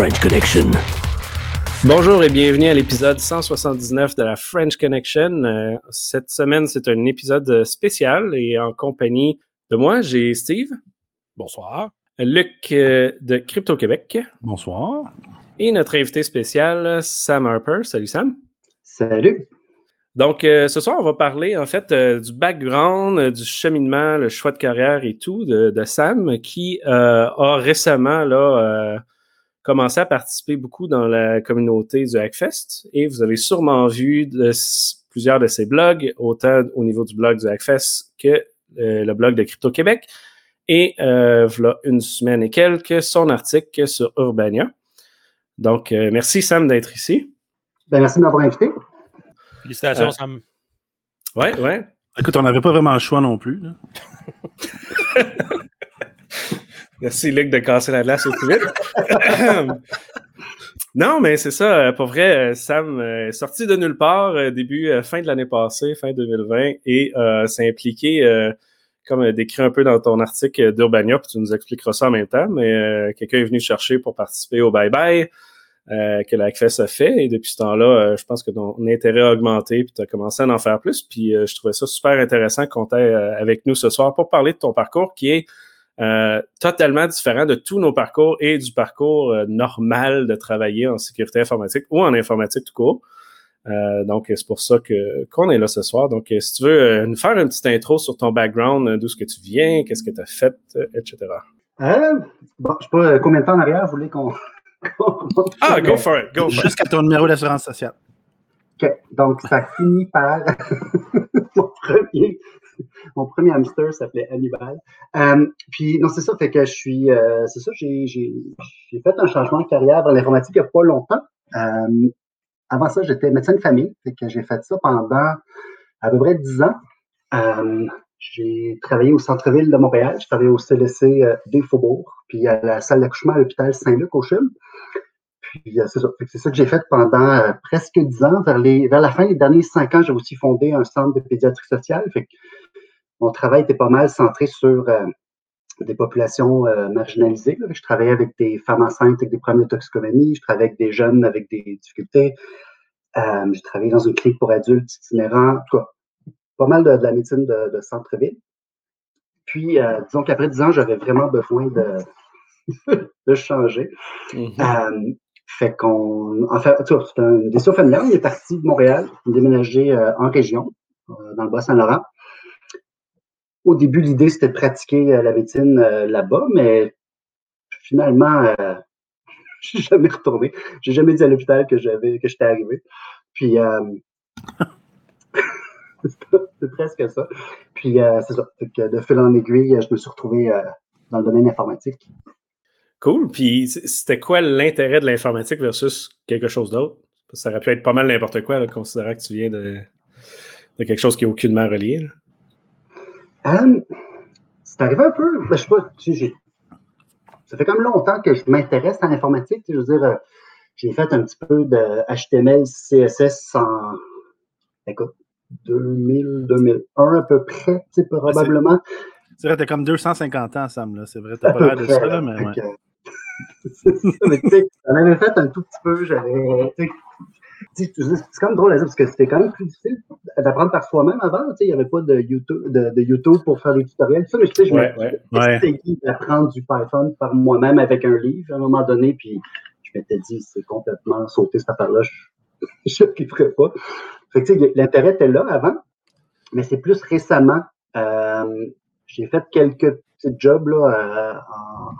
French Connection. Bonjour et bienvenue à l'épisode 179 de la French Connection. Euh, cette semaine, c'est un épisode spécial et en compagnie de moi, j'ai Steve. Bonsoir. Luc euh, de Crypto Québec. Bonsoir. Et notre invité spécial, Sam Harper. Salut Sam. Salut. Donc, euh, ce soir, on va parler en fait euh, du background, euh, du cheminement, le choix de carrière et tout de, de Sam, qui a récemment là, commencé à participer beaucoup dans la communauté du Hackfest. Et vous avez sûrement vu de, plusieurs de ses blogs, autant au niveau du blog du Hackfest que le blog de Crypto Québec. Et voilà une semaine et quelques, son article sur Urbania. Donc, merci Sam d'être ici. Ben, merci de m'avoir invité. Félicitations, euh, Sam. Ouais, ouais. Écoute, on n'avait pas vraiment le choix non plus. Merci, Luc, de casser la glace au plus vite. non, mais c'est ça. Euh, pour vrai, euh, Sam est sorti de nulle part début, fin de l'année passée, fin 2020, et s'est impliqué, comme décrit un peu dans ton article d'Urbania, puis tu nous expliqueras ça en même temps, mais quelqu'un est venu chercher pour participer au Bye Bye. Euh, que la a fait. Et depuis ce temps-là, euh, je pense que ton intérêt a augmenté, puis tu as commencé à en faire plus. Puis euh, je trouvais ça super intéressant qu'on t'ait avec nous ce soir pour parler de ton parcours qui est totalement différent de tous nos parcours et du parcours normal de travailler en sécurité informatique ou en informatique tout court. donc, c'est pour ça que qu'on est là ce soir. Donc, si tu veux nous faire une petite intro sur ton background, d'où est-ce que tu viens, qu'est-ce que tu as fait, etc. bon, je sais pas combien de temps en arrière vous voulez qu'on ah, go for it, go for Jusqu'à ton numéro d'assurance sociale. OK. Donc, ça finit par mon, premier, mon premier hamster s'appelait Hannibal. Euh, puis, non, c'est ça, fait que je suis, euh, c'est ça, j'ai, fait un changement de carrière dans l'informatique il n'y a pas longtemps. Euh, avant ça, j'étais médecin de famille, fait que j'ai fait ça pendant à peu près 10 ans. J'ai travaillé au centre-ville de Montréal. J'ai travaillé au CLC euh, des Faubourgs, puis à la salle d'accouchement à l'hôpital Saint-Luc au CHUM. Puis euh, c'est ça. C'est ça que j'ai fait pendant euh, presque dix ans. Vers, les, vers la fin des derniers cinq ans, j'ai aussi fondé un centre de pédiatrie sociale. Fait que mon travail était pas mal centré sur des populations marginalisées. Je travaillais avec des femmes enceintes avec des problèmes de toxicomanie. Je travaillais avec des jeunes avec des difficultés. j'ai travaillé dans une clinique pour adultes itinérants. En tout cas, pas mal de, la médecine de, centre-ville. Puis, euh, disons qu'après 10 ans, j'avais vraiment besoin de, de changer. Mm-hmm. Euh, fait qu'on. En c'est un décision familiale. Il est parti de Montréal, déménagé euh, en région, dans le Bas-Saint-Laurent. Au début, l'idée, c'était de pratiquer la médecine là-bas, mais finalement, je suis jamais retourné. J'ai jamais dit à l'hôpital que j'avais que j'étais arrivé. Puis c'est presque ça. Puis euh, c'est ça. de fil en aiguille, je me suis retrouvé euh, dans le domaine informatique. Cool. Puis c'était quoi l'intérêt de l'informatique versus quelque chose d'autre? Ça aurait pu être pas mal n'importe quoi, considérant que tu viens de, quelque chose qui est aucunement relié. Euh, c'est arrivé un peu. Ben, je sais pas, ça fait même longtemps que je m'intéresse à l'informatique. Je veux dire, j'ai fait un petit peu de HTML, CSS en. Écoute, 2000, 2001 à peu près, probablement. C'est vrai, t'as comme 250 ans, Sam, là. C'est vrai, t'as pas l'air de ça, là, mais ouais. J'en avais fait un tout petit peu, j'avais. C'est quand même drôle à dire parce que c'était quand même plus difficile d'apprendre par soi-même avant. Il n'y avait pas de YouTube, de, YouTube pour faire des tutoriels. Ça, mais, je ouais, ouais, d'apprendre du Python par moi-même avec un livre à un moment donné. Puis je m'étais dit, c'est complètement sauté cette affaire-là. Je ne ferais pas. L'intérêt était là avant, mais c'est plus récemment. Euh, j'ai fait quelques petits jobs là, euh,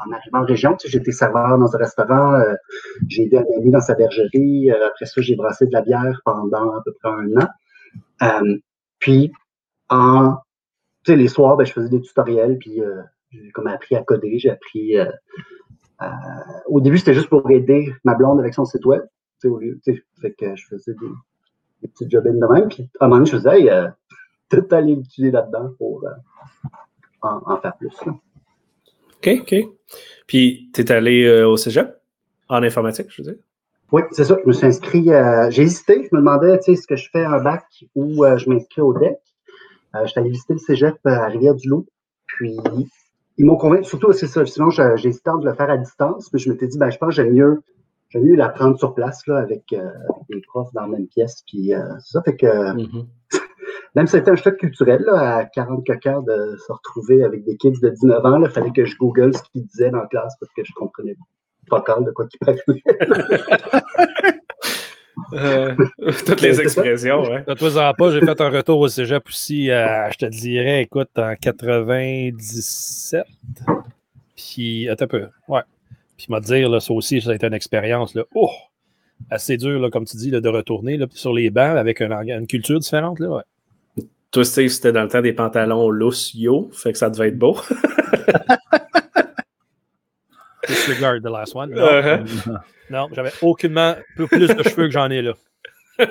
en, arrivant en région. J'étais serveur dans un restaurant, euh, j'ai aidé un ami dans sa bergerie. après ça, j'ai brassé de la bière pendant à peu près un an. puis, en, tu sais, les soirs, ben, je faisais des tutoriels, puis j'ai comme appris à coder. J'ai appris. au début, c'était juste pour aider ma blonde avec son site web. Tu sais, au lieu, que je faisais des, des petits job de même. Puis à un moment donné, je me disais, hey, euh, aller l'utiliser là-dedans pour euh, en, faire plus. OK, OK. Puis, tu es allé euh, au cégep? En informatique, je veux dire? Oui, c'est ça. Je me suis inscrit. j'ai hésité. Je me demandais, tu sais, est-ce que je fais un bac ou je m'inscris au DEC. je suis allé visiter le cégep à Rivière-du-Loup. Puis, ils m'ont convaincu, surtout c'est ça. Sinon, j'ai hésité de le faire à distance, mais je m'étais dit, ben, je pense que j'aime mieux, j'aime mieux l'apprendre sur place, là, avec, euh, des profs dans la même pièce. Puis, euh, c'est ça fait que, Mhm. Même si c'était un choc culturel, là, à 40 coquins de se retrouver avec des kids de 19 ans, il fallait que je google ce qu'ils disaient dans la classe parce que je comprenais pas quand de quoi ils parlaient. Euh, toutes les expressions, ouais. Ne toi pas, j'ai fait un retour au cégep aussi, euh, je te dirais, écoute, en 97. Puis, attends un peu, ouais. Puis, m'a dire, là, ça aussi, ça a été une expérience, là, oh, assez dur, là, comme tu dis, là, de retourner là, sur les bancs avec une culture différente, là, ouais. Toi, Steve, c'était dans le temps des pantalons loose yo, fait que ça devait être beau. Disregard the last one. Non, Uh-huh. non j'avais aucunement plus, de cheveux que j'en ai, là.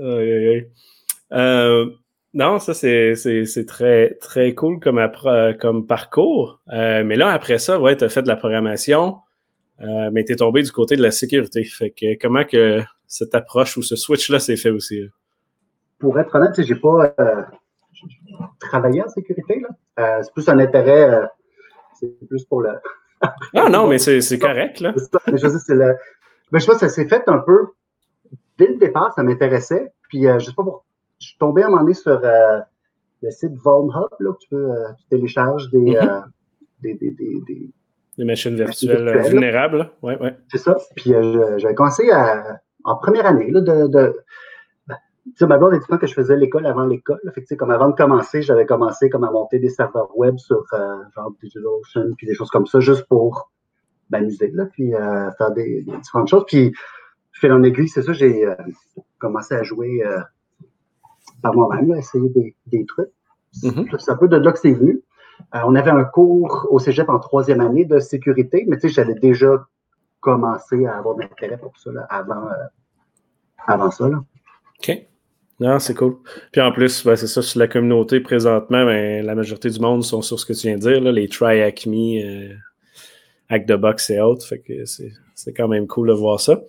Aïe, aïe, aïe. Euh, non, ça, c'est très, très cool comme, appro- comme parcours. Euh, mais là, après ça, ouais, tu as fait de la programmation, euh, mais tu es tombé du côté de la sécurité. Fait que comment que cette approche ou ce switch-là s'est fait aussi? là? Pour être honnête, sais, j'ai pas euh, travaillé en sécurité, là. Euh, c'est plus un intérêt, euh, c'est plus pour le, Ah non, mais c'est c'est correct, là. Ça, mais je c'est le. Ben, je sais pas, ça s'est fait un peu. Dès le départ, ça m'intéressait. Puis, euh, je sais pas pourquoi. Je suis tombé à un moment donné sur euh, le site Vulnhub, là, où tu peux euh, tu télécharges des, Mhm. euh, des, des, des, des- Les machines virtuelles virtuelles. vulnérables. là. Ouais, ouais. C'est ça. Puis, euh, j'avais commencé à, en première année, là, de. de sais, ma blonde a dit que je faisais l'école avant l'école. Fait que, comme avant de commencer, j'avais commencé comme à monter des serveurs web sur euh, genre DigitalOcean, puis des choses comme ça, juste pour m'amuser, là, puis euh, faire des, des différentes choses. Puis, fil en aiguille, c'est ça, j'ai euh, commencé à jouer par moi-même, essayer des, des trucs. Mhm. C'est un peu de là que c'est venu. On avait un cours au cégep en troisième année de sécurité, mais tu sais, j'avais déjà commencé à avoir de l'intérêt pour ça là, avant, avant ça. Là. OK. Non, c'est cool. Puis en plus, c'est ça, sur la communauté, présentement, ben, la majorité du monde sont sur ce que tu viens de dire, les Try Acme, euh, Hack the Box et autres. Fait que c'est quand même cool de voir ça.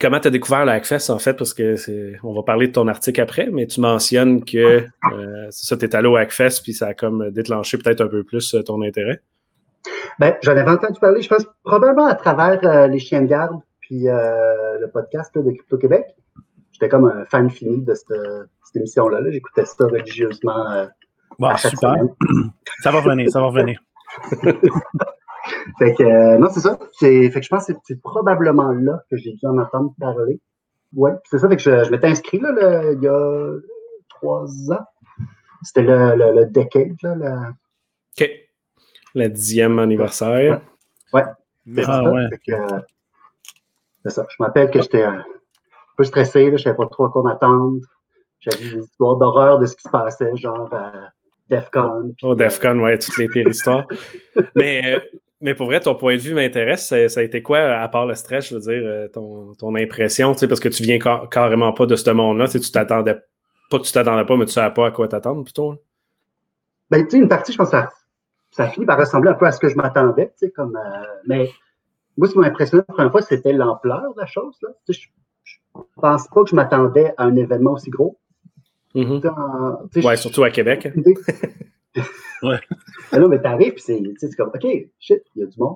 Comment tu as découvert le Hackfest, en fait? Parce que. On va parler de ton article après, mais tu mentionnes que euh, ça, tu es allé au Hackfest, puis ça a comme déclenché peut-être un peu plus euh, ton intérêt. Ben, j'en avais entendu parler, je pense, probablement à travers euh, les chiens de garde, puis euh, le podcast de Crypto Québec. J'étais comme un fan fini de cette, cette émission-là. là. J'écoutais ça religieusement. euh, chaque super. semaine. Ça va revenir, ça va revenir. Fait que, euh, non, c'est ça. C'est, fait que je pense que c'est- probablement là que j'ai dû en entendre parler. Ouais, c'est ça. Fait que je, je m'étais inscrit là, le- il y a trois ans. C'était le, le, le decade, là. le- OK. Le dixième anniversaire. c'est Ah, ça. ouais. Fait que, euh, c'est ça. Je m'appelle que j'étais un peu stressé, je savais pas trop à quoi m'attendre. J'avais des histoires d'horreur de ce qui se passait, genre à DEFCON. Au DEFCON, ouais, toutes les pires histoires. mais, euh, mais pour vrai, ton point de vue m'intéresse. Ça, ça a été quoi, à part le stress, je veux dire, euh, ton, ton impression, tu sais, parce que tu viens car- carrément pas de ce monde-là, tu t'attendais, pas que tu t'attendais pas, mais tu savais pas à quoi t'attendre plutôt. là. Ben, tu sais, une partie, je pense que ça, ça a fini par ressembler un peu à ce que je m'attendais, tu sais, comme, euh, mais moi, ce qui m'a impressionné la première fois, c'était l'ampleur de la chose, là. Je pense pas que je m'attendais à un événement aussi gros. Dans- sais, Ouais, surtout à Québec. Ouais. Mais là, mais t'arrives, puis c'est, tu sais, c'est comme, OK, shit, il y a du monde.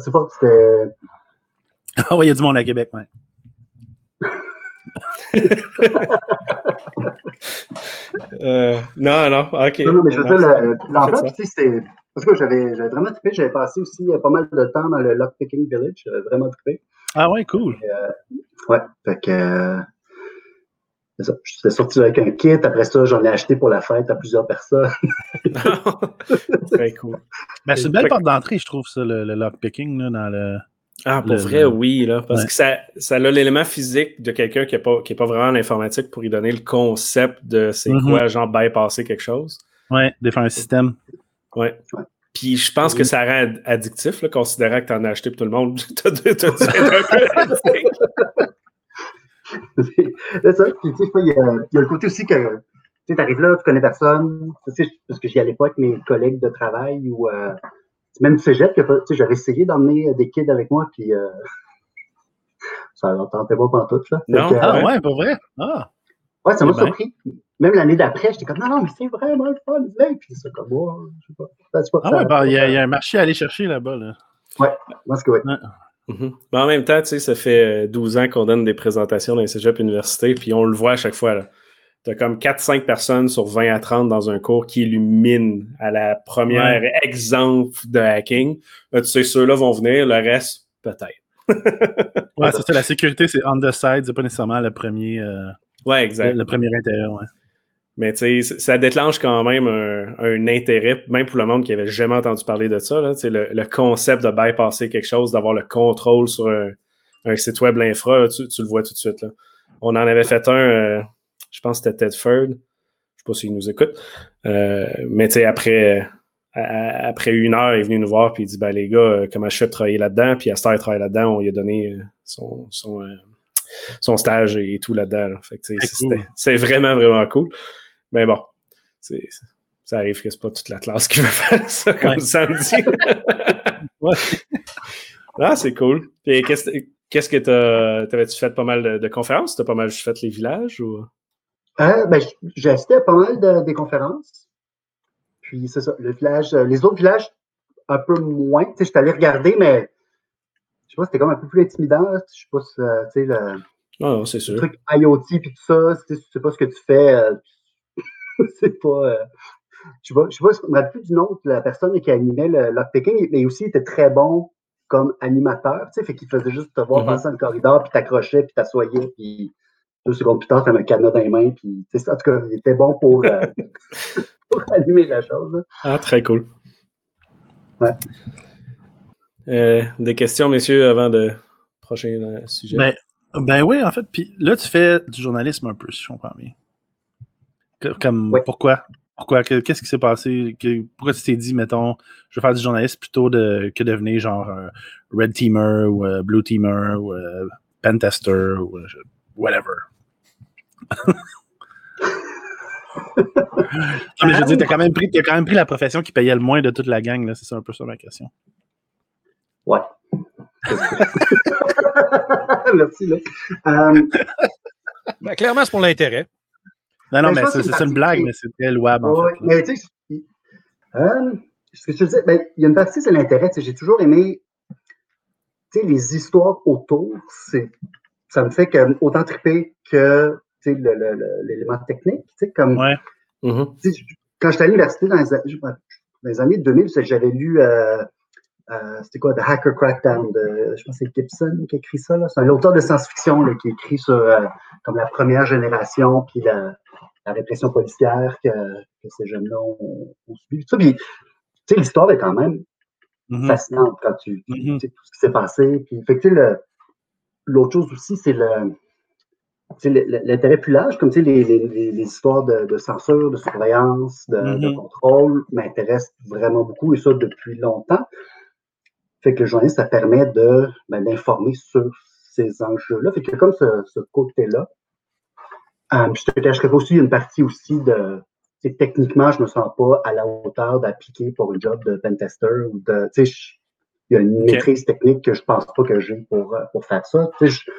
C'est pas, c'était. Ah ouais, il y a du monde à Québec, ouais. Euh, non, non, ok. Non, non, mais je veux dire, le- l'ampleur, ça. tu sais, c'est. Parce que j'avais, j'avais vraiment trippé. J'avais passé aussi euh, pas mal de temps dans le Lockpicking Village. J'avais vraiment trippé. Ah ouais, cool. Ouais, fait que. euh, c'est ça. J'étais sorti avec un kit. Après ça, j'en ai acheté pour la fête à plusieurs personnes. Très cool. Ben, c'est une belle porte d'entrée, je trouve, ça, le, le lockpicking, là, dans le. Ah, pour Le- vrai, le- oui, là. Parce Ouais. que ça, ça a l'élément physique de quelqu'un qui n'est pas, qui est pas vraiment en informatique pour y donner le concept de c'est Mhm. quoi, genre bypasser quelque chose. Ouais, défaire un système. Ouais. Ouais. Puis je pense Oui. que ça rend ad- addictif, là, considérant que tu en as acheté pour tout le monde. T'as dû- t'as dû être un peu addict. c'est ça. Puis, tu sais, il y, a- il y a le côté aussi que. Tu sais, t'arrives là, tu connais personne. Tu sais, parce que j'y allais pas avec mes collègues de travail ou. Euh, même du cégep, que, tu sais, j'aurais essayé d'emmener des kids avec moi, puis. Euh, ça leur tentait pas pantoute, là. Non. que, Ah Ouais. ouais, pour vrai? Ah. Ouais, ça m'a Eh ben. surpris. Même l'année d'après, j'étais comme, non, non, mais c'est vraiment le fun, Blake. Puis c'est comme, oh, je sais pas. Ben, pas Ah ça- ouais, bah, il y, y a un marché à aller chercher là-bas. Là. Ouais, pense que oui. Mhm. Mais en même temps, tu sais, ça fait euh, 12 ans qu'on donne des présentations dans les cégep universités, puis on le voit à chaque fois. Tu as comme 4-5 personnes sur 20 à 30 dans un cours qui illuminent à la première exemple de hacking. Là, tu sais, ceux-là vont venir, le reste, peut-être. Ouais, c'est ça, la sécurité, c'est on the side, c'est pas nécessairement le premier, euh, Ouais, exact. le premier intérêt. Ouais. Mais tu sais, ça déclenche quand même un, un intérêt, même pour le monde qui avait jamais entendu parler de ça. Là, Tu sais, le, le concept de bypasser quelque chose, d'avoir le contrôle sur un, un site web l'infra, là, tu, tu le vois tout de suite. Là. On en avait fait un, euh, je pense que c'était Ted Ford. Je sais pas s'il nous écoute. Euh, mais tu sais, après, euh, à- après une heure, il est venu nous voir puis il dit ben les gars, comment je fais de travailler là-dedans? Puis à Star il travaille là-dedans, on lui a donné son, son, son stage et tout là-dedans. là. Fait que, tu sais, C'est c'était- cool. c'est vraiment, vraiment cool. Mais bon, c'est- ça arrive que c'est pas toute la classe qui veut faire ça comme Ouais. samedi. Ouais. Ah, c'est cool. Et qu'est-ce qu'est-ce que t'as, t'avais-tu fait pas mal de, de conférences? T'as pas mal juste fait les villages ou? Euh, ben, j'ai assisté à pas mal de, des conférences. Puis c'est ça, le village, euh, les autres villages, un peu moins. Tu sais, je suis allé regarder, mais je sais pas, c'était comme un peu plus intimidant. là. Je sais pas si, euh, tu sais, le, Non, non, c'est le sûr. truc IoT puis tout ça, tu sais, tu sais pas ce que tu fais. euh, c'est pas. euh, je sais pas, je sais pas, je me rappelle plus du nom de la personne qui animait le lockpicking, mais aussi il était très bon comme animateur, tu sais, fait qu'il faisait juste te voir Mhm. passer dans le corridor, puis t'accrochais, puis t'assoyais, puis deux secondes plus tard, t'avais un cadenas dans les mains, puis tu sais, en tout cas, il était bon pour, euh, pour animer la chose. là. Ah, très cool. Ouais. Euh, des questions, messieurs, avant de prochain sujet? Ben, ben oui, en fait. Puis là, tu fais du journalisme un peu, si je comprends bien. Comme, Ouais. pourquoi? Pourquoi? Que- Qu'est-ce qui s'est passé? Pourquoi tu t'es dit, mettons, je vais faire du journalisme plutôt de, que devenir genre un Red Teamer ou euh, Blue Teamer ou euh, Pentester ou euh, whatever. Non, mais je veux dire, t'as quand même pris, t'as quand même pris la profession qui payait le moins de toute la gang, là. C'est ça un peu ça ma question. Ouais. Merci, là. Euh, Ben, clairement, c'est pour l'intérêt. Non, non, Mais c'est une blague, mais c'est très louable, en Ouais, fait. là. mais tu sais, euh, ce que je te disais, ben, il y a une partie, c'est l'intérêt. J'ai toujours aimé tu sais, les histoires autour. C'est, ça me fait que, autant triper que tu sais, le- le- le- l'élément technique. Tu sais, comme, Ouais. Mhm. tu sais, quand j'étais à l'université dans je- dans les années 2000, c'est que j'avais lu, euh, euh, c'était quoi, The Hacker Crackdown, de, je pense que c'est Gibson qui a écrit ça. là. C'est un auteur de science-fiction là, qui écrit sur euh, comme la première génération, puis la, la répression policière que, que ces jeunes-là ont, ont subi. Ça, puis, tu sais, l'histoire est quand même Mhm. fascinante quand tu, tu Mhm. sais tout ce qui s'est passé. Puis, fait que, l'autre chose aussi, c'est le, l'intérêt plus large, comme tu sais, les, les, histoires de, de censure, de surveillance, de, de Mhm. contrôle m'intéressent vraiment beaucoup et ça depuis longtemps. Fait que le journaliste, ça permet de, ben, d'informer sur ces enjeux-là. Fait que comme ce, ce côté-là. Euh, je te cacherai pas aussi, il y a une partie aussi de, tu sais, techniquement, je me sens pas à la hauteur d'appliquer pour un job de pentester ou de, tu sais, je- il y a une maîtrise technique que je pense pas que j'ai pour, euh, pour faire ça. Tu sais, je-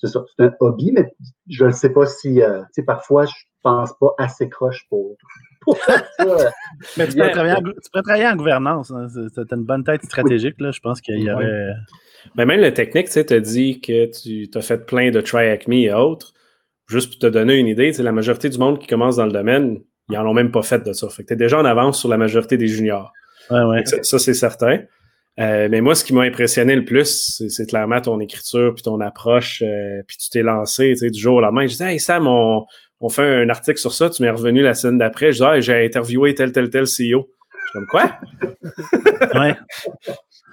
c'est ça, c'est un hobby, mais je ne sais pas si, euh, tu sais, parfois, je pense pas assez croche pour, pour faire ça. Mais tu pourrais, travailler en, gou- tu pourrais travailler en gouvernance. Hein. C'est- une bonne tête stratégique, là. Je pense qu'il y aurait. Mais même le technique, tu sais, t'as dit que tu as fait plein de try hack me et autres. Juste pour te donner une idée, tu la majorité du monde qui commence dans le domaine, ils en ont même pas fait de ça. Fait que t'es déjà en avance sur la majorité des juniors. Ouais, ouais. Ça, ça, c'est certain. Euh, mais moi, ce qui m'a impressionné le plus, c'est- clairement ton écriture puis ton approche. euh, puis tu t'es lancé tu sais, du jour au lendemain. Je disais, hey Sam, on, on fait un article sur ça. Tu m'es revenu la semaine d'après. Je dis, ah, j'ai interviewé tel, tel, tel CEO. Je suis comme, quoi? ouais.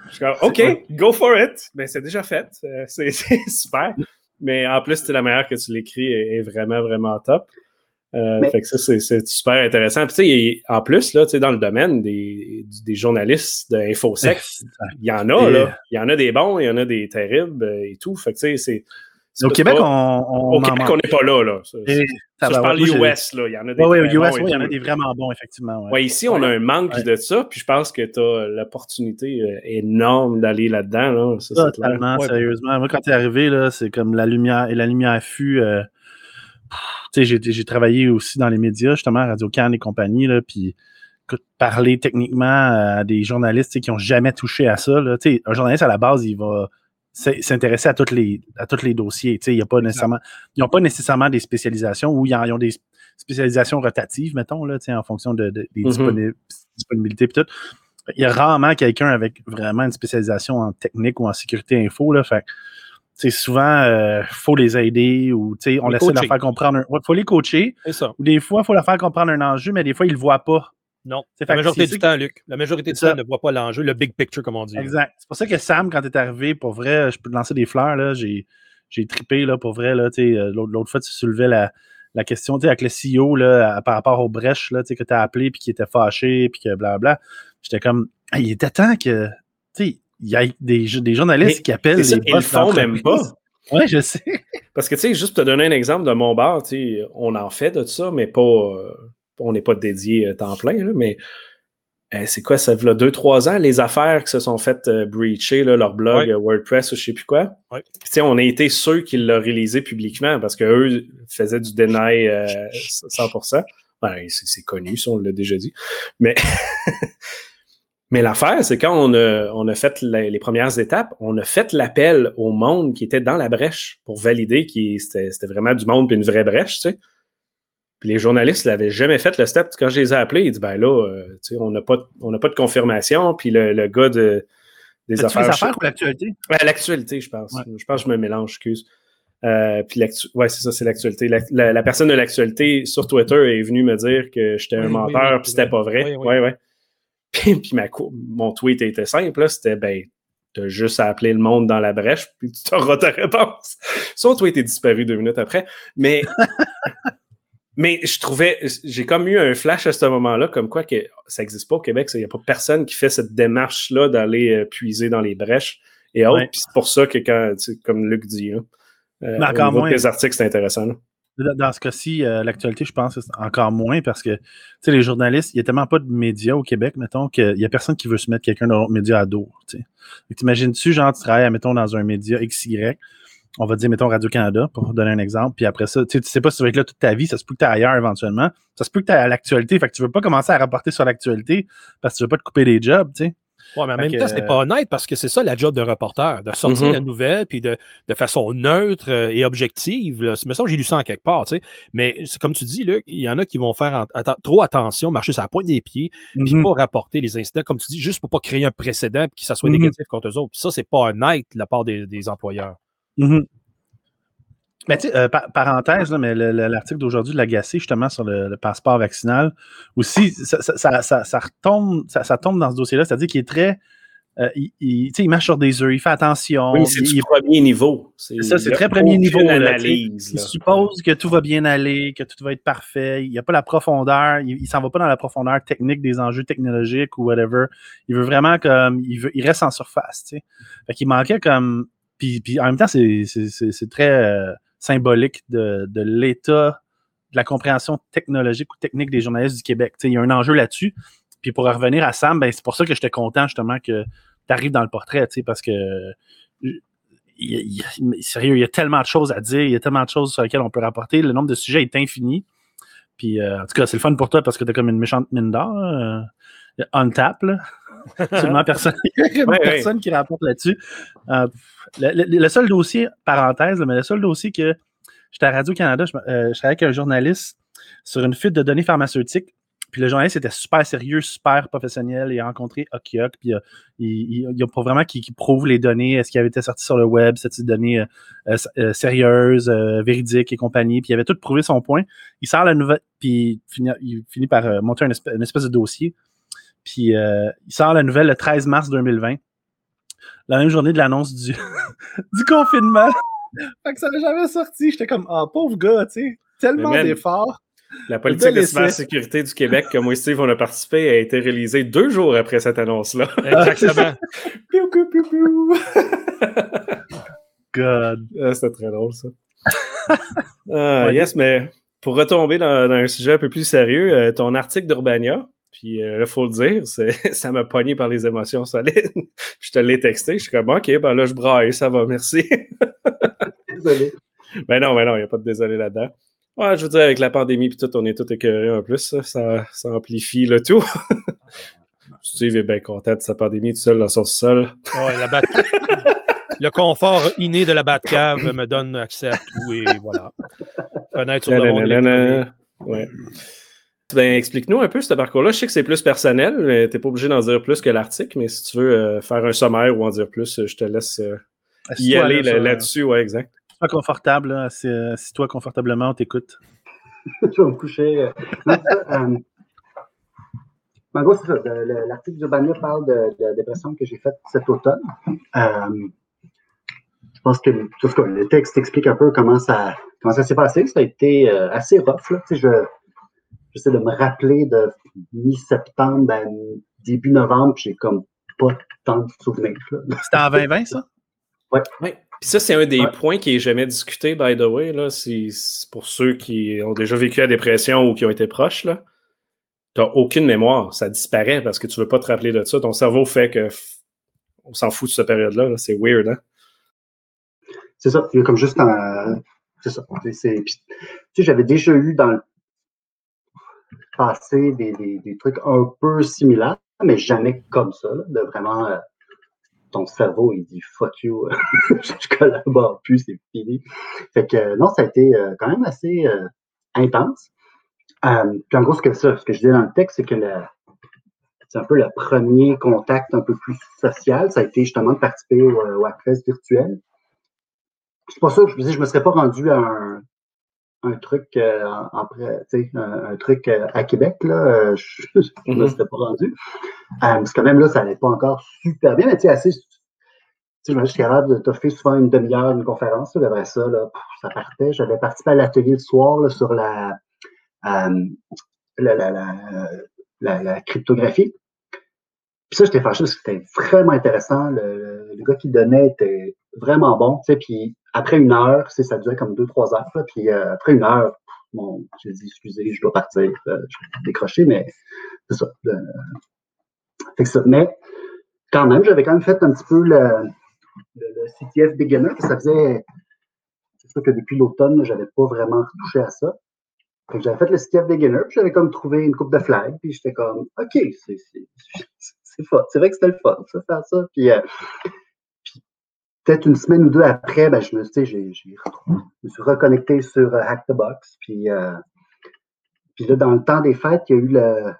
Je suis comme, OK, go for it. Ben, c'est déjà fait. Euh, c'est super. Mais en plus, la manière que tu l'écris est, est vraiment, vraiment top. Euh, Mais- Fait que ça, c'est- super intéressant. Puis, tu sais, il- en plus, là, tu sais, dans le domaine des, des journalistes d'infosec, il y en a, là. Il y en a des bons, il y en a des terribles euh, et tout. Fait que, tu sais, c'est. Au Québec, on. on Au en Québec, manque. on n'est pas là, là. Ça, Et- ça, je parle moi, US, là. Il y en a des. Ouais, très US, il y en a des vraiment bons, effectivement. Ouais. Ouais, ici, on a un manque Ouais. de ça, puis je pense que tu as l'opportunité euh, énorme d'aller là-dedans. Là. Ça. Totalement, sérieusement. Moi, quand t'es arrivé, là, c'est comme la lumière et la lumière fut. euh, tu j'ai travaillé aussi dans les médias, justement, à Radio Cannes et compagnie, là, puis parler techniquement à des journalistes qui n'ont jamais touché à ça. Là, un journaliste, à la base, il va s'intéresser à tous les à tous les dossiers. Il y a pas nécessairement, ils n'ont pas nécessairement des spécialisations ou ils ont des spécialisations rotatives, mettons, là, en fonction de, des mm-hmm. disponibilités et tout. Il y a rarement quelqu'un avec vraiment une spécialisation en technique ou en sécurité info. Là, fait c'est souvent, il euh, faut les aider ou on essaie de leur faire comprendre. Il faut les coacher. Ça. Ou des fois, il faut leur faire comprendre un enjeu, mais des fois, ils ne le voient pas. Non. La majorité du temps, Luc. La majorité du temps, ne voit pas l'enjeu, le big picture, comme on dit. Exact. C'est pour ça que Sam, quand tu es arrivé, pour vrai, je peux te lancer des fleurs. Là, j'ai, j'ai trippé là, pour vrai. Là, euh, l'autre, fois, tu soulevais la, la question avec le CEO là, par rapport aux brèches là, que tu as appelé puis qui était fâché puis que blablabla. J'étais comme, il était temps que il y a des, des journalistes qui appellent les Ils le font même pas. Oui, je sais. Parce que, tu sais, juste pour te donner un exemple de mon bar, on en fait de ça, mais pas. Euh, on n'est pas dédié à temps plein, là, mais euh, c'est quoi, ça fait deux, trois ans, les affaires qui se sont faites euh, breacher, leur blog WordPress ou je sais plus quoi. On a été ceux qui l'ont réalisé publiquement parce qu'eux faisaient du deny 100%. Ben, c'est connu, ça, on l'a déjà dit. Mais Mais l'affaire, c'est quand on a, on a fait les premières étapes, on a fait l'appel au monde qui était dans la brèche pour valider que c'était vraiment du monde et une vraie brèche, tu sais. Puis les journalistes l'avaient jamais fait le step. Quand je les ai appelés, ils disent ben là, euh, tu sais, on n'a pas, on pas de confirmation. Puis le, le gars de, des affaires. Les affaires ou l'actualité? Ouais, l'actualité, je pense. Je pense que je me mélange, excuse. Euh, puis ouais, c'est ça, c'est l'actualité. La, personne de l'actualité sur Twitter est venue me dire que j'étais un menteur, puis c'était pas vrai. Ouais, ouais. puis ma, mon tweet était simple, c'était ben, t'as juste à appeler le monde dans la brèche, puis tu auras ta réponse. Son tweet est disparu deux minutes après. Mais, mais je trouvais, j'ai comme eu un flash à ce moment-là, comme quoi que ça n'existe pas au Québec, il n'y a pas personne qui fait cette démarche-là d'aller euh, puiser dans les brèches et autres. Puis c'est pour ça que quand, comme Luc dit, hein, euh, les articles, c'est intéressant. Dans ce cas-ci, euh, l'actualité, je pense, c'est encore moins parce que les journalistes, il n'y a tellement pas de médias au Québec, mettons, qu'il n'y a personne qui veut se mettre quelqu'un dans un média à dos. T'imagines-tu, genre, tu travailles, mettons, dans un média XY, on va dire, mettons, Radio-Canada, pour donner un exemple, puis après ça, tu sais pas si tu vas être là toute ta vie, ça se peut que tu es ailleurs éventuellement, ça se peut que tu es à l'actualité, fait que tu veux pas commencer à rapporter sur l'actualité parce que tu veux pas te couper des jobs, tu sais. Oui, mais en même temps, ce n'est pas honnête parce que c'est ça la job d'un reporter, de sortir la mm-hmm. nouvelle puis de, de, façon neutre euh, et objective. Là. Me semble j'ai lu ça en quelque part, tu sais. Mais comme tu dis, Luc, il y en a qui vont faire trop attention, marcher sur la pointe des pieds, puis mm-hmm. pas rapporter les incidents, comme tu dis, juste pour pas créer un précédent et que ça soit mm-hmm. négatif contre eux autres. Puis ça, c'est pas honnête de la part des, des employeurs. Mais tu sais, euh, parenthèse, mais l'article d'aujourd'hui de l'agacé, justement, sur le, passeport vaccinal, aussi, ça, ça, ça, ça retombe, ça, tombe dans ce dossier-là, c'est-à-dire qu'il est très. Euh, il, il, il, marche sur des œufs, il fait attention. Oui, c'est du premier niveau. C'est ça, c'est très premier niveau. il suppose que tout va bien aller, que tout va être parfait. Il n'y a pas la profondeur. Il ne s'en va pas dans la profondeur technique des enjeux technologiques ou whatever. Il veut vraiment comme. Il, veut, il reste en surface. Tu sais. Fait qu'il manquait comme. Puis, en même temps, c'est très. Euh, symbolique de, l'état de la compréhension technologique ou technique des journalistes du Québec. il y a un enjeu là-dessus. Puis pour revenir à Sam, ben, c'est pour ça que j'étais content justement que tu arrives dans le portrait, parce que il, sérieux, il y a tellement de choses à dire, il y a tellement de choses sur lesquelles on peut rapporter. Le nombre de sujets est infini. Puis euh, en tout cas, c'est le fun pour toi parce que tu as comme une méchante mine d'or. Euh, on tap, là. Absolument personne, personne qui rapporte là-dessus. Euh, le, seul dossier, parenthèse, mais le seul dossier que j'étais à Radio-Canada, je, euh, je, travaillais avec un journaliste sur une fuite de données pharmaceutiques. Puis le journaliste était super sérieux, super professionnel. Il a rencontré Okiok, puis euh, il, il, a pas vraiment qui, prouve les données, est-ce qui avait été sorti sur le web, c'est des données sérieuses, véridiques et compagnie. Puis il avait tout prouvé son point. Il sort la nouvelle, puis il finit, par monter une espèce de dossier. Puis euh, il sort la nouvelle le 13 mars 2020, la même journée de l'annonce du, du confinement. fait que ça n'a jamais sorti. J'étais comme, ah, pauvre gars, tu sais, tellement d'efforts. La politique de cybersécurité du Québec, comme moi et Steve, on a participé, a été réalisée deux jours après cette annonce-là. Exactement. piou, piou, piou, piou. God. Ah, C'était très drôle, ça. Ah, yes, mais pour retomber dans, un sujet un peu plus sérieux, euh, ton article d'Urbania, puis euh, il faut le dire, ça m'a pogné par les émotions solides. je te l'ai texté, je suis comme OK, ben là, je braille, ça va, merci. désolé. Ben non, ben non, il n'y a pas de désolé là-dedans. Ouais, je veux dire, avec la pandémie et tout, on est tous écœurés en plus. Ça, ça, amplifie le tout. Steve est bien content de sa pandémie tout seul dans son sol. Ouais, la le confort inné de la Batcave me donne accès à tout et voilà. Connaître sur le monde. Ouais. Ben, explique-nous un peu ce parcours-là. Je sais que c'est plus personnel, mais tu n'es pas obligé d'en dire plus que l'article, mais si tu veux euh, faire un sommaire ou en dire plus, je te laisse euh, y aller là-dessus. ouais, exact. Sois confortable, assis-toi confortablement, on t'écoute. je vais me coucher. Euh, en gros, c'est ça. L'article de Bania parle de, la dépression que j'ai faite cet automne. je pense que le texte explique un peu comment ça, comment ça s'est passé. Ça a été assez rough. Là. Je, j'essaie de me rappeler de mi-septembre à début novembre, j'ai comme pas tant de souvenirs. C'était en 2020, ça? Oui. Ouais. Puis ça, c'est un des points qui est jamais discuté, by the way. Là. C'est, pour ceux qui ont déjà vécu la dépression ou qui ont été proches. Là. Tu n'as aucune mémoire. Ça disparaît parce que tu ne veux pas te rappeler de ça. Ton cerveau fait que on s'en fout de cette période-là. C'est weird, hein? C'est ça. Il y a comme juste un. C'est ça. C'est, tu sais, j'avais déjà eu dans le passer des, trucs un peu similaires, mais jamais comme ça, de vraiment euh, ton cerveau, il dit fuck you, je collabore plus, c'est fini. Fait que non, ça a été euh, quand même assez euh, intense. puis en gros, ce que, ça, ce que je dis dans le texte, c'est que c'est un peu le premier contact un peu plus social. Ça a été justement de participer au, au virtuel. C'est pour ça que je me je me serais pas rendu à un, un truc euh, en, un, truc euh, à Québec, là, euh, je ne me mm-hmm. serais pas rendu. parce que même là, ça n'allait pas encore super bien, mais tu sais, assez. Je suis capable de t'offrir souvent une demi-heure, une conférence. Là, après ça, là, ça partait. J'avais participé à l'atelier le soir là, sur la, la, la, la, la, cryptographie. Puis ça, j'étais fâché parce que c'était vraiment intéressant. Le, le, gars qui donnait était vraiment bon. Puis après une heure, ça durait comme deux, trois heures. puis euh, après une heure, bon, j'ai dit, excusez, je dois partir, euh, je vais décrocher, mais c'est ça. Mais quand même, j'avais quand même fait un petit peu le, le, CTF Beginner, ça faisait, c'est sûr que depuis l'automne, j'avais pas vraiment retouché à ça. j'avais fait le CTF Beginner, puis j'avais comme trouvé une coupe de flag, puis j'étais comme, OK, c'est, c'est, c'est vrai que c'était le fun, ça, faire ça. Puis, euh, peut-être une semaine ou deux après, ben, je, me, me suis reconnecté sur euh, Hack the Box. Puis, euh, puis là, dans le temps des fêtes, il y a eu le,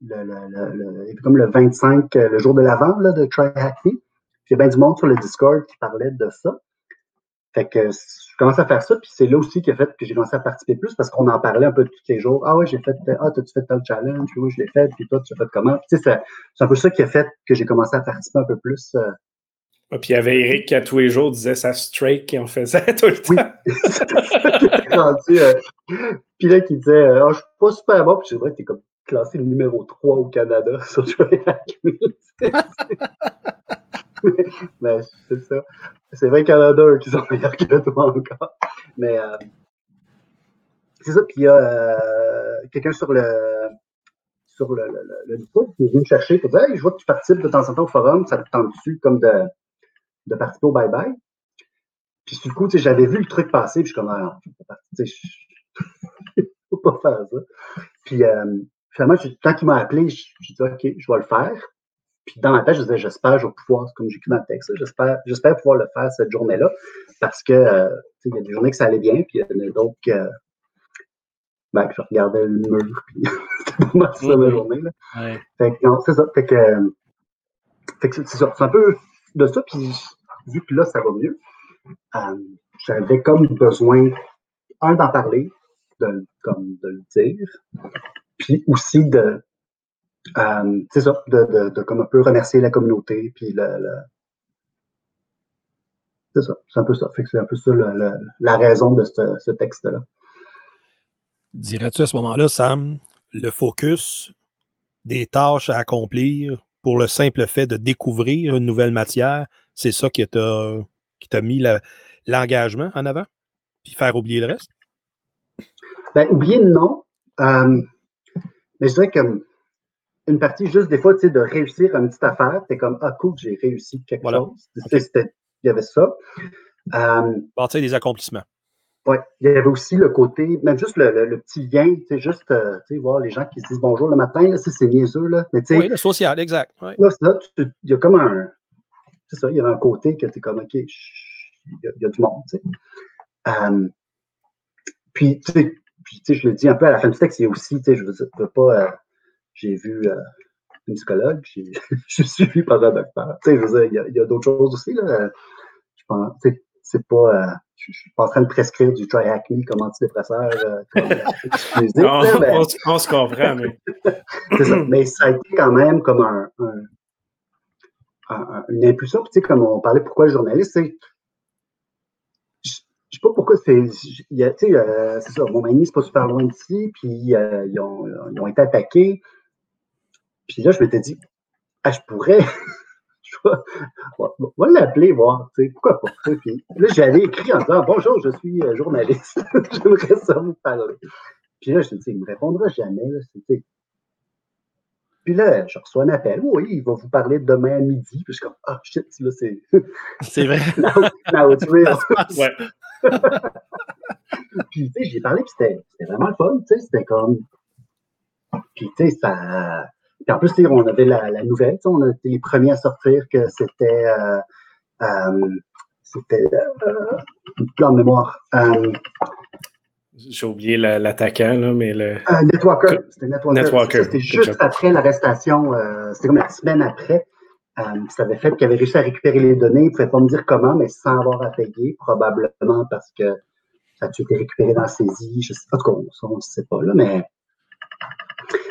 le, le, comme le 25, euh, le jour de l'avant de Try Hack Me. Puis il y a bien du monde sur le Discord qui parlait de ça. Fait que je commence à faire ça, puis c'est là aussi qui a fait que j'ai commencé à participer plus parce qu'on en parlait un peu tous les jours. Ah ouais, j'ai fait, ah, t'as-tu fait tel challenge? Oui, je l'ai fait, puis toi, tu as fait comment? Puis, c'est un peu ça qui a fait que j'ai commencé à participer un peu plus ah, puis il y avait Eric qui à tous les jours disait sa strike qui en faisait tout le temps. Oui. euh, puis là, qui disait oh, Je suis pas super bon. Puis c'est vrai que t'es comme classé numéro 3 au Canada sur Track Mais c'est ça. C'est vrai Canada qui sont meilleurs que toi encore. Mais euh, c'est ça. Puis il y a euh, quelqu'un sur le sur le, le, le, Discord qui est venu me chercher pour dire hey, je vois que tu participes de temps en temps au forum, ça te tente dessus comme de de participer au bye-bye. Puis du coup, j'avais vu le truc passer, puis je suis comme, ah, je ne peux pas faire ça. Puis euh, finalement, quand il m'a appelé, j'ai dit, OK, je vais le faire. Puis dans ma tête, je disais, j'espère, je vais pouvoir, comme j'écris dans le texte, j'espère, pouvoir le faire cette journée-là, parce que euh, il y a des journées que ça allait bien, puis il y en a d'autres que, ben, que je regardais le mur, puis c'était pas ça ma mm-hmm. journée. Là. Fait que, non, c'est ça. Fait que, euh, fait que c'est ça. C'est un peu de ça, puis vu que là, ça va mieux, euh, j'avais comme besoin, un, d'en parler, de, comme de le dire, puis aussi de, euh, ça, de, de, comme un peu remercier la communauté, puis le, c'est ça, c'est un peu ça. c'est un peu ça la raison de ce texte-là. Dirais-tu à ce moment-là, Sam, le focus des tâches à accomplir pour le simple fait de découvrir une nouvelle matière, c'est ça qui t'a mis l'engagement en avant? Puis faire oublier le reste? Ben, oublier, non. Euh, mais je dirais que une partie juste des fois, tu sais, de réussir une petite affaire, t'es comme, ah cool, j'ai réussi quelque chose. Il y avait ça. Euh, Partir des accomplissements. Ouais, il y avait aussi le côté, même juste le, le, petit lien, tu sais, juste, euh, tu sais, voir les gens qui se disent bonjour le matin, là, c'est niaiseux, là. Mais tu sais, Oui, le social, exact. ouais. là, c'est il y a comme un, c'est ça, il y a un côté que tu es comme, OK, il y, a- il y a du monde, tu sais. Euh, puis, tu sais, puis, tu sais, je le dis un peu à la fin du texte, il y a aussi, tu sais, je veux pas, euh, j'ai vu euh, une psychologue, je suis suivi par un docteur. Tu sais, je veux dire, il y a, d'autres choses aussi, là. Je pense, tu sais, c'est pas, euh, je, je suis pas en train de prescrire du triacne comme antidépresseur, comme, euh, exclusif, On, là, mais- on se- on se comprend, mais. c'est ça. Mais ça a été quand même comme un- une impulsion. Puis, tu sais, comme on parlait, pourquoi le journaliste, c'est. Je sais pas pourquoi c'est. Tu sais, euh, c'est ça, Montmagny, c'est pas super loin d'ici, puis euh, ils, ont, ils ont été attaqués. Puis là, je m'étais dit, ah, je pourrais. je va- l'appeler, voir, tu sais, pourquoi pas. Puis là, j'avais écrit en disant, bonjour, je suis euh, journaliste, j'aimerais ça vous parler. Puis là, je me dis, il me répondra jamais, là, puis là, je reçois un appel. Oui, il va vous parler demain à midi. Puis je suis comme, ah, shit, là, c'est. C'est vrai. now, it's real. Ouais. puis, tu sais, j'ai parlé, puis c'était vraiment le fun. Tu sais, c'était comme. Puis, tu sais, ça. Puis en plus, tu sais, on avait la, la nouvelle. tu sais, On a été les premiers à sortir que c'était. Euh, euh, c'était. Euh, de mémoire. Euh, J'ai oublié la- l'attaquant, là, mais le. Euh, Netwalker. C'était Netwalker. Netwalker. C'était juste après l'arrestation. euh, c'était comme la semaine après. Euh, ça avait fait qu'il avait réussi à récupérer les données. Il ne pouvait pas me dire comment, mais sans avoir à payer, probablement parce que ça a été récupéré dans la saisie? Je sais, en tout cas, ça, on ne sait pas, là, mais.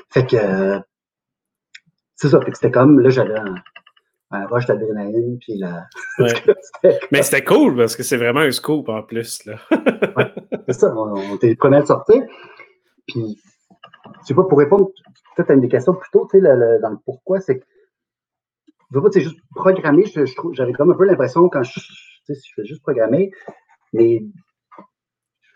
Fait que. euh, c'est ça. Fait que c'était comme, là, j'avais un, un rush d'adrénaline, puis la. Ouais. Mais c'était cool parce que c'est vraiment un scoop en plus, là. C'est ça, on, on était les premiers à le sortir. Puis, je sais pas, pour répondre peut-être à une des questions plus tôt, tu sais, le- le- dans le pourquoi, c'est que, je veux pas, c'est juste programmer, je, je trouve, j'avais comme un peu l'impression quand je, tu sais, si je fais juste programmer, mais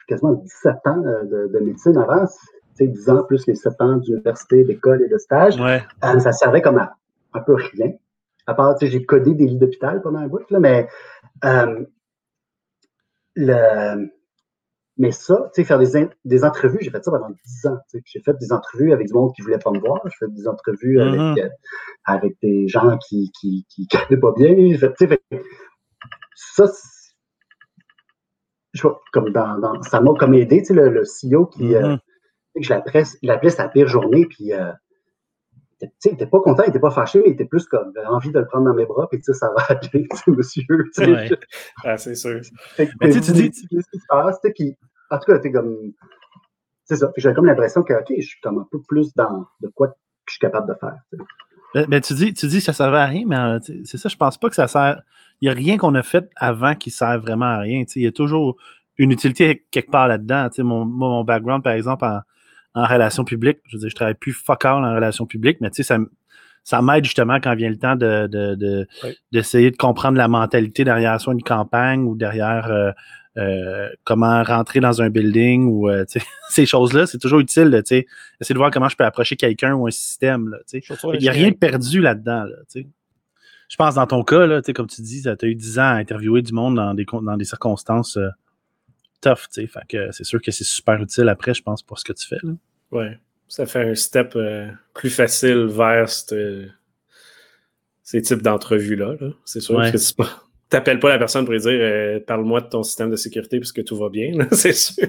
quasiment 17 ans euh, de, de médecine avant, tu sais, 10 ans plus les 7 ans d'université, d'école et de stage, Ouais. euh, ça servait comme à un peu rien. À part, tu sais, j'ai codé des lits d'hôpital pendant un bout, là, mais euh, le, mais ça, tu sais, faire des, des entrevues, j'ai fait ça pendant 10 ans. tu sais. J'ai fait des entrevues avec du monde qui ne voulait pas me voir. J'ai fait des entrevues avec, euh, avec des gens qui qui, qui, pas bien. Fait- tu sais, fait ça, je vois, comme dans, dans, ça m'a comme aidé, tu sais, le, le CEO qui, euh, Mhm. tu sais, que je l'appelais, sa pire journée, puis euh, il était pas content, il était pas fâché, mais il était plus comme, envie de le prendre dans mes bras, puis tu sais, ça va aller, tu sais, monsieur. Ouais. Ah, c'est sûr. Fait Mais tu sais, tu dis- Qu'est-ce qui se passe, tu sais, puis en tout cas, t'es comme, c'est ça. J'avais comme l'impression que, OK, je suis comme un peu plus dans de quoi que je suis capable de faire. Ben, ben, tu dis, tu dis que ça servait à rien, mais euh, c'est ça, je pense pas que ça sert. Il n'y a rien qu'on a fait avant qui sert vraiment à rien. tu sais. Il y a toujours une utilité quelque part là-dedans. tu sais. Mon, mon background, par exemple, en, en relations publiques, je veux dire, je travaille plus fuck all en relations publiques, mais tu sais, ça, ça m'aide justement quand vient le temps de, de, de- Oui. d'essayer de comprendre la mentalité derrière soit une campagne ou derrière euh, euh, comment rentrer dans un building ou euh, tu sais, ces choses-là. C'est toujours utile de tu sais, essayer de voir comment je peux approcher quelqu'un ou un système. Là, tu sais. Chaussure Il n'y a rien de perdu là-dedans. Là, tu sais. je pense dans ton cas, là, tu sais, comme tu dis, tu as eu 10 ans à interviewer du monde dans des, dans des circonstances tough. tu sais. Fait que c'est sûr que c'est super utile après, je pense, pour ce que tu fais. là. Ouais. Ça fait un step euh, plus facile vers cette- ces types d'entrevues-là. là. C'est sûr. Ouais. Que tu n'appelles pas la personne pour lui dire euh, parle-moi de ton système de sécurité puisque tout va bien. là, c'est sûr.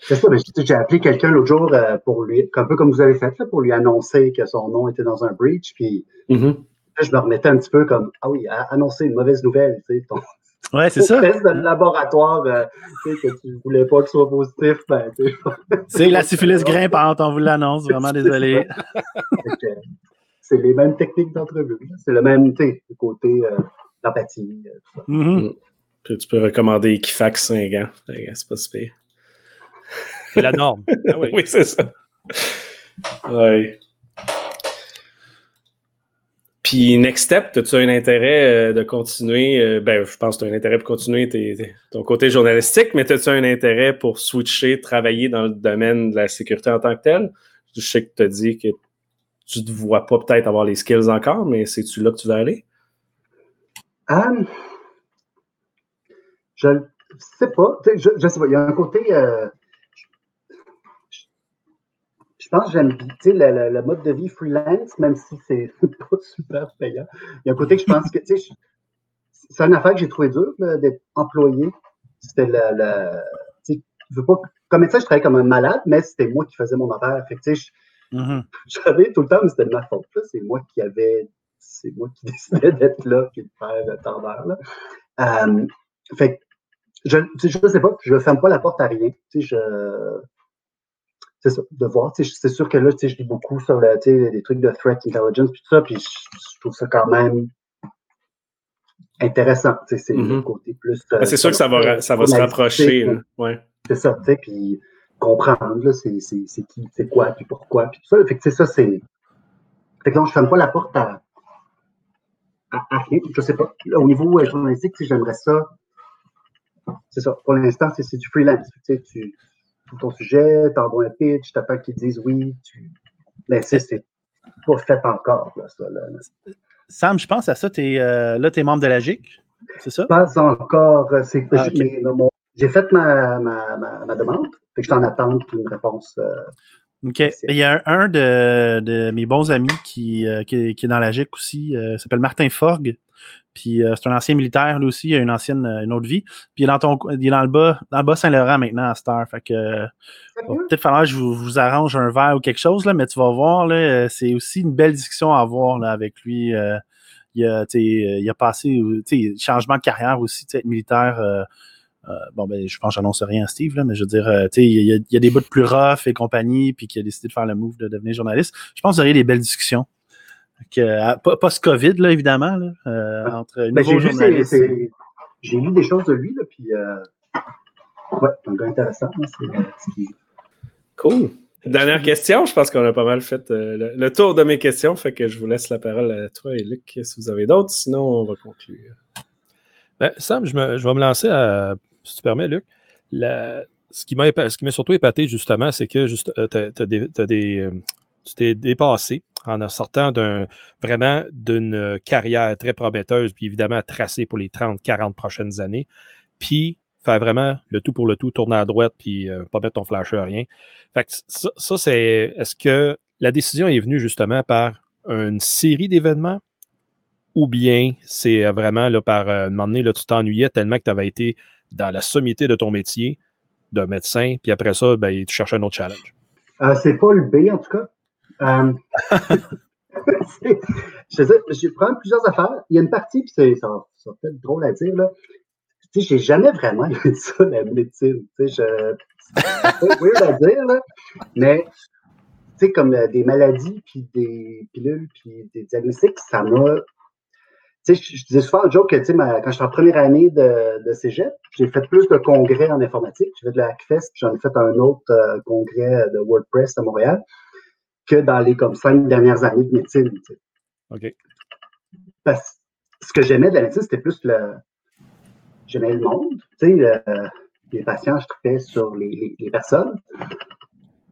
C'est ça, mais j'ai- appelé quelqu'un l'autre jour euh, pour lui, un peu comme vous avez fait, là, pour lui annoncer que son nom était dans un breach. Puis Mhm. là, je me remettais un petit peu comme, ah oui, annoncer une mauvaise nouvelle, tu sais, ton Ouais, c'est ça. test de laboratoire, euh, tu sais, que tu voulais pas qu'il soit positif, ben, tu sais. C'est la syphilis grimpante, on vous l'annonce. Vraiment désolé. C'est les mêmes techniques d'entrevue. C'est le même, sais, le côté euh, d'empathie, euh, ça. Mhm. Puis tu peux recommander Equifax 5 ans. C'est pas si pire. C'est la norme. Ah oui. Oui, c'est ça. Ouais. Puis, next step, as-tu un intérêt euh, de continuer? euh, ben, je pense que tu as un intérêt pour continuer ton côté journalistique, mais as-tu un intérêt pour switcher, travailler dans le domaine de la sécurité en tant que tel? Je sais que tu as dit que tu ne te vois pas peut-être avoir les skills encore, mais c'est-tu là que tu veux aller? Euh, je, sais pas. Je, je sais pas. Il y a un côté. Je pense que j'aime bien le, le, mode de vie freelance, même si c'est pas super payant. Il y a un côté que je pense que c'est une affaire que j'ai trouvé dur d'être employé. C'était le, le je veux pas, comme médecin, je travaillais comme un malade, mais c'était moi qui faisais mon horaire. Fait que, mm-hmm. j'avais tout le temps, mais c'était de ma faute. C'est moi qui avais, c'est moi qui décidais d'être là, puis de faire le temps d'heure. Euh, fait je ne sais pas, je ferme pas la porte à rien. Je, c'est ça, de voir. C'est sûr que là, je lis beaucoup sur le, des trucs de threat intelligence, puis tout ça, puis je, trouve ça quand même intéressant. C'est le mm-hmm. côté plus. Euh, c'est sûr que ça va, ça va se rapprocher. Ouais. C'est ça, tu sais, puis comprendre, c'est qui, c'est quoi, puis pourquoi, puis tout ça. Fait que ça, c'est. Fait que là, je ferme pas la porte à, à, rien. Je sais pas. au niveau euh, journalistique, j'aimerais ça. C'est ça. Pour l'instant, c'est du freelance. Tu, tu ton sujet, t'envoies un pitch, t'attends qu'ils disent oui. Tu... Mais c'est pas fait encore, là, ça. Là. Sam, je pense à ça. Es, euh, là, tu es membre de la GIC, c'est ça? Pas encore. Ah, j'ai fait ma, ma, ma, demande. Que je t'en attends une réponse. Euh, OK. Il y a un, de, de, mes bons amis qui, euh, qui, qui, est dans la GIC aussi, il s'appelle Martin Forgue. Puis euh, c'est un ancien militaire, lui aussi, il a une ancienne, euh, une autre vie. Puis il est dans, ton, il est dans le bas, dans le bas Saint-Laurent maintenant à Star. Fait que euh, peut-être falloir que je vous, arrange un verre ou quelque chose, là, mais tu vas voir, là, c'est aussi une belle discussion à avoir là, avec lui. il, a, il a passé changement de carrière aussi, être militaire. bon, ben, je pense que j'annonce rien à Steve, là, mais je veux dire, il y, a, il y a des bouts plus rough et compagnie, puis qui a décidé de faire le move de devenir journaliste. Je pense que vous auriez des belles discussions. Euh, post-COVID, là, évidemment, là, euh, entre ben, nouveaux journalistes. J'ai lu des choses de lui, là, puis euh, ouais, un gars intéressant. cool. Dernière question, je pense qu'on a pas mal fait le, tour de mes questions, fait que je vous laisse la parole à toi et Luc si vous avez d'autres, sinon on va conclure. Ben, Sam, je, me, je, vais me lancer à, si tu permets, Luc. ce qui m'a surtout épaté, justement, c'est que juste, tu as, des, tu t'es dépassé en sortant vraiment d'une carrière très prometteuse, puis évidemment tracée pour les 30, 40 prochaines années, puis faire vraiment le tout pour le tout, tourner à droite, puis euh, pas mettre ton flasher, rien. Fait que ça, ça c'est. Est-ce que la décision est venue justement par une série d'événements? Ou bien c'est euh, vraiment là, par euh, un moment donné, là, tu t'ennuyais tellement que tu avais été dans la sommité de ton métier de médecin, puis après ça, ben, tu cherchais un autre challenge? c'est pas le B en tout cas. Euh, je sais, je prends plusieurs affaires. Il y a une partie, puis c'est, ça, ça drôle à dire, là. Tu sais, j'ai jamais vraiment aimé ça, la médecine. Tu sais, je, c'est weird à dire, là. Mais, tu sais, comme euh, des maladies, puis des pilules, puis des diagnostics, ça m'a. Tu sais, je, disais souvent un joke que, tu sais, quand j'étais en première année de, de cégep, j'ai fait plus de congrès en informatique. J'ai fait de la Hackfest, puis j'en ai fait un autre euh, congrès de WordPress à Montréal que dans les comme cinq dernières années de médecine. OK. Parce ce que j'aimais de la médecine, c'était plus le. J'aimais le monde. Tu sais, les patients, je trouvais sur les, les, personnes,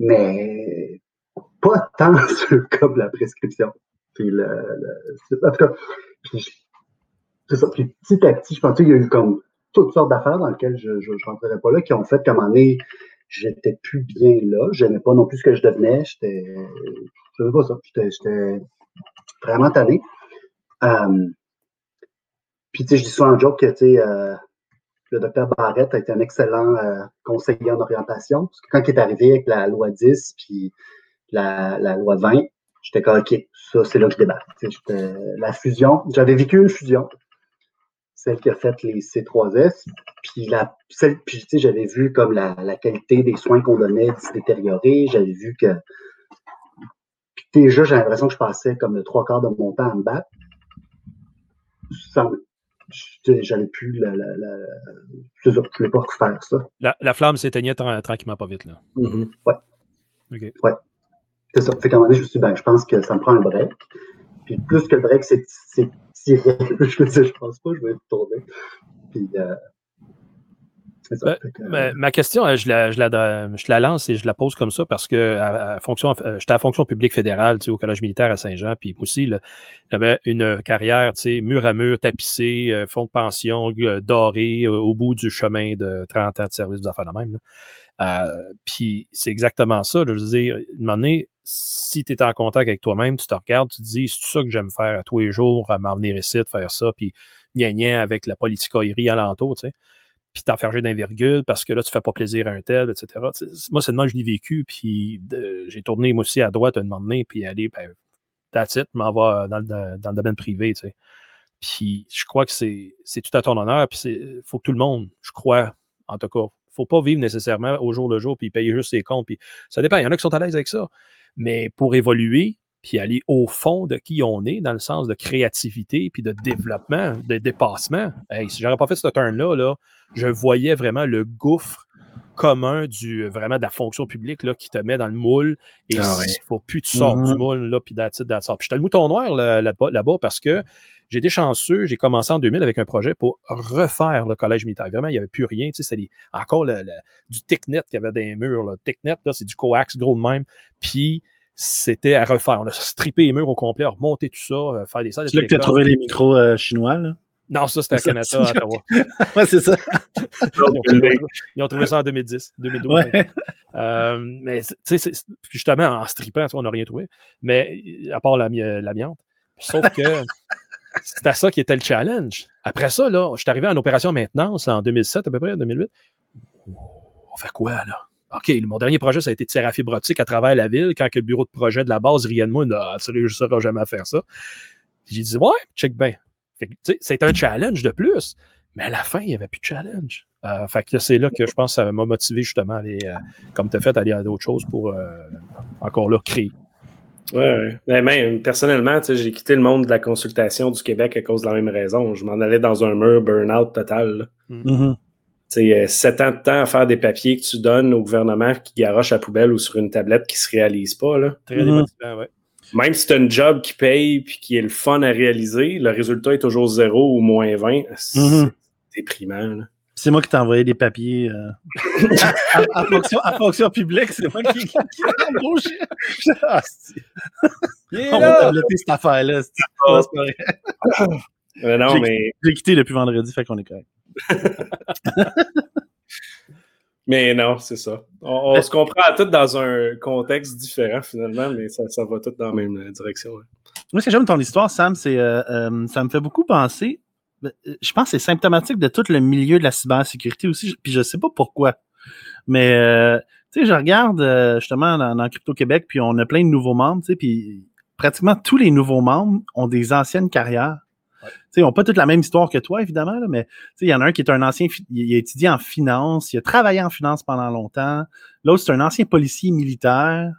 mais pas tant sur comme la prescription. Puis le, en tout cas, c'est ça. Puis petit à petit, je pense qu'il y a eu comme toutes sortes d'affaires dans lesquelles je ne rentrerai pas là, qui ont fait qu'à un moment donné, j'étais plus bien là. J'aimais pas non plus ce que je devenais. J'étais. Je pas ça. J'étais vraiment tanné. Euh, puis, tu sais, je dis souvent en joke que, tu sais, euh, le docteur Barrett a été un excellent euh, conseiller en orientation. Parce que quand il est arrivé avec la loi 10 puis la, la loi 20, j'étais comme, OK, ça, c'est là que je débarque. La fusion, j'avais vécu une fusion celle qui a fait les C3S. Puis, la, celle, puis tu sais, j'avais vu comme la, la, qualité des soins qu'on donnait se détériorer. J'avais vu que. Puis déjà, j'ai l'impression que je passais comme le trois quarts de mon temps à me battre. J'avais plus la. la, la je ne pouvais pas refaire ça. La, la flamme s'éteignait tranquillement pas vite, là. Mm-hmm. Ouais. OK. Ouais. C'est ça. Fait qu'à un moment donné, je me suis dit, ben, je pense que ça me prend un break. Puis plus que le break, c'est je me pense pas, je vais tourner. Puis, euh, ça. Ben, que, Mais ma question, euh, je la, je, la, je la lance et je la pose comme ça parce que à, à fonction, euh, j'étais à fonction publique fédérale tu sais, au Collège militaire à Saint-Jean, puis aussi, j'avais une carrière tu sais, mur à mur, tapissée, euh, fonds de pension euh, doré euh, au bout du chemin de 30 ans de service des affaires de même. Euh, puis c'est exactement ça. là. je veux dire, une donné, si tu es en contact avec toi-même, tu te regardes, tu te dis, c'est ça que j'aime faire à tous les jours, à m'en venir ici, de faire ça, puis gagner avec la politicoillerie alentour, tu sais puis t'enferger d'un virgule parce que là, tu fais pas plaisir à un tel, etc. Moi, c'est que je l'ai vécu, puis j'ai tourné moi aussi à droite un moment donné, puis aller, ben, that's it, m'en vais dans dans le domaine privé, tu sais. Puis je crois que c'est c'est tout à ton honneur, puis il faut que tout le monde, je crois, en tout cas, faut pas vivre nécessairement au jour le jour, puis payer juste ses comptes, puis ça dépend, il y en a qui sont à l'aise avec ça, mais pour évoluer, puis aller au fond de qui on est, dans le sens de créativité, puis de développement, de dépassement. Si j'aurais pas fait ce turn-là, là, je voyais vraiment le gouffre commun du vraiment de la fonction publique là, qui te met dans le moule et Ah ouais. il faut plus que tu sors du Mhm. moule là, puis that's it, that's all. Puis j'étais le mouton noir là- là-bas là-bas parce que j'ai été chanceux, j'ai commencé en 2000 avec un projet pour refaire le collège militaire. Vraiment, il n'y avait plus rien, tu sais, des- encore le- le- du Technet qui avait des murs. Là. Technet, là, c'est du coax gros de même. Puis c'était à refaire. On a strippé les murs au complet, remonté tout ça, euh, faire des salles C'est là que tu as trouvé les micros euh, chinois, là? Non, ça, c'était à Canada, c'est- à Ottawa. Ouais, c'est ça. Ils ont, trouvé, ils ont trouvé ça en 2010, 2012. Ouais. Euh, mais tu sais, justement, en vois, on n'a rien trouvé. Mais à part euh, l'amiante. Sauf que c'était ça qui était le challenge. Après ça, là, je suis arrivé en opération maintenance en 2007, à peu près, 2008. On fait quoi, là? OK, mon dernier projet, ça a été de tirer à fibre optique à travers la ville quand que le bureau de projet de la base riait de moi. Non, tu ne sauras jamais à faire ça. J'ai dit, ouais, check bien. Fait que, tu sais, C'est un challenge de plus. Mais à la fin, il n'y avait plus de challenge. Euh, fait que c'est là que je pense que ça m'a motivé justement à aller, euh, comme tu as fait, à aller à d'autres choses pour euh, encore là créer. Ouais, ouais. Mais même, personnellement, tu sais, j'ai quitté le monde de la consultation du Québec à cause de la même raison. Je m'en allais dans un mur burn-out total. Tu sais, euh, sept ans de temps à faire des papiers que tu donnes au gouvernement qui garoche à la poubelle ou sur une tablette qui se réalise pas. Là. Très Mhm. démotivant, ouais. Même si tu as une job qui paye puis qui est le fun à réaliser, le résultat est toujours zéro ou moins 20. C'est Mhm. déprimant. là. C'est moi qui t'ai envoyé des papiers euh, à, à fonction, à fonction publique. C'est moi qui, qui, qui l'ai embauché. Ah, On va tabletter cette affaire-là. c'est- Ah. pas vrai. Euh, non, mais, J'ai quitté depuis vendredi, fait qu'on est correct. mais non, c'est ça. On, on se comprend tout dans un contexte différent finalement, mais ça, ça va tout dans la même euh, direction. Moi, ce que j'aime ton histoire, Sam, c'est euh, euh, ça me fait beaucoup penser. ben, Je pense que c'est symptomatique de tout le milieu de la cybersécurité aussi, puis je sais pas pourquoi. Mais euh, tu sais, je regarde justement dans, dans Crypto Québec, puis on a plein de nouveaux membres, tu sais, puis pratiquement tous les nouveaux membres ont des anciennes carrières. Ouais. Ils n'ont pas toute la même histoire que toi, évidemment, là, mais il y en a un qui est un ancien, il a étudié en finance, il a travaillé en finance pendant longtemps. L'autre, c'est un ancien policier militaire.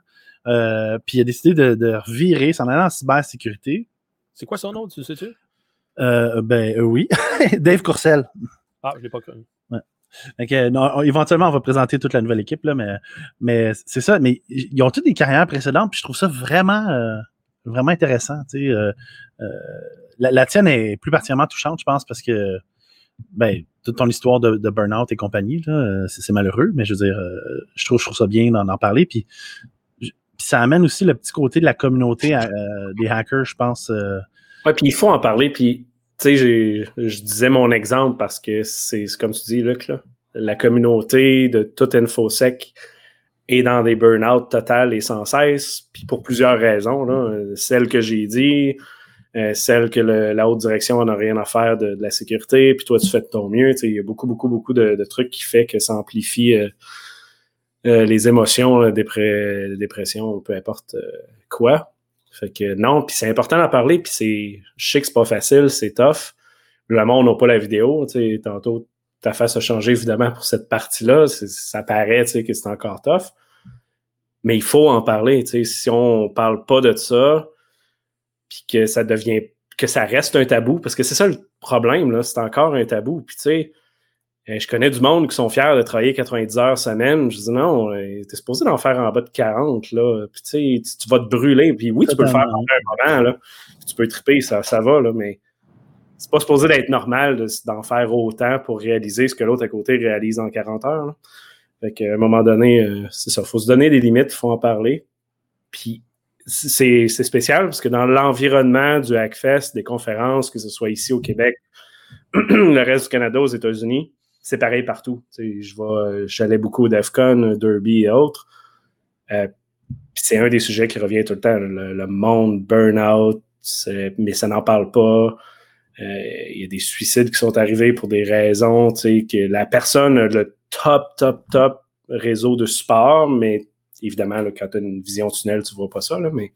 Euh, puis il a décidé de, de revirer, s'en aller en cybersécurité. C'est quoi son nom, tu sais-tu? Euh, ben euh, oui, Dave Courcelle. Ah, je ne l'ai pas connu. Fait que, non, on- éventuellement, on va présenter toute la nouvelle équipe, là, mais, mais c'est ça. Mais ils ont toutes des carrières précédentes, puis je trouve ça vraiment, euh, vraiment intéressant. tu sais, la, tienne est plus particulièrement touchante, je pense, parce que ben, toute ton histoire de, burn-out et compagnie, c'est malheureux, mais je veux dire, euh, je, trouve, je trouve ça bien d'en parler. Puis, ça amène aussi le petit côté de la communauté euh, des hackers, je pense. euh, puis il faut en parler. Puis, tu sais, je disais mon exemple parce que c'est comme tu dis, Luc, la communauté de toute InfoSec est dans des burn-out total et sans cesse, puis pour plusieurs raisons. Là. Celle que j'ai dit, euh, celle que la haute direction n'a rien à faire de, la sécurité, puis toi, tu fais de ton mieux. Il y a beaucoup, beaucoup, beaucoup de, trucs qui fait que ça amplifie euh, euh, les émotions, dépré- dépression, peu importe quoi. Fait que non, puis c'est important d'en parler, puis c'est. Je sais que c'est pas facile, c'est tough. Le monde n'a pas la vidéo, tantôt ta face a changé évidemment pour cette partie-là. Ça paraît que c'est encore tough. Mais il faut en parler. Si on parle pas de ça, puis que ça devient que ça reste un tabou, parce que c'est ça le problème, là, c'est encore un tabou. Puis tu sais, euh, je connais du monde qui sont fiers de travailler 90 heures semaine. Je dis non, euh, t'es supposé d'en faire en bas de 40, là. Puis tu sais, tu, vas te brûler. Puis oui, tu peux le faire pendant un moment, là. Tu peux triper, ça, ça va, là, mais c'est pas supposé d'être normal d'en faire autant pour réaliser ce que l'autre à côté réalise en 40 heures. Fait qu'à un moment donné, euh, c'est ça, il faut se donner des limites, il faut en parler. Puis c'est spécial parce que dans l'environnement du Hackfest, des conférences, que ce soit ici au Québec, le reste du Canada, aux États-Unis, c'est pareil partout. je vais, j'allais beaucoup au DEFCON, Derby et autres. Euh, c'est un des sujets qui revient tout le temps, le, monde burn-out, mais ça n'en parle pas. Euh, il y a des suicides qui sont arrivés pour des raisons, que la personne a le top, top, top réseau de support, mais évidemment, quand tu as une vision tunnel, tu vois pas ça, mais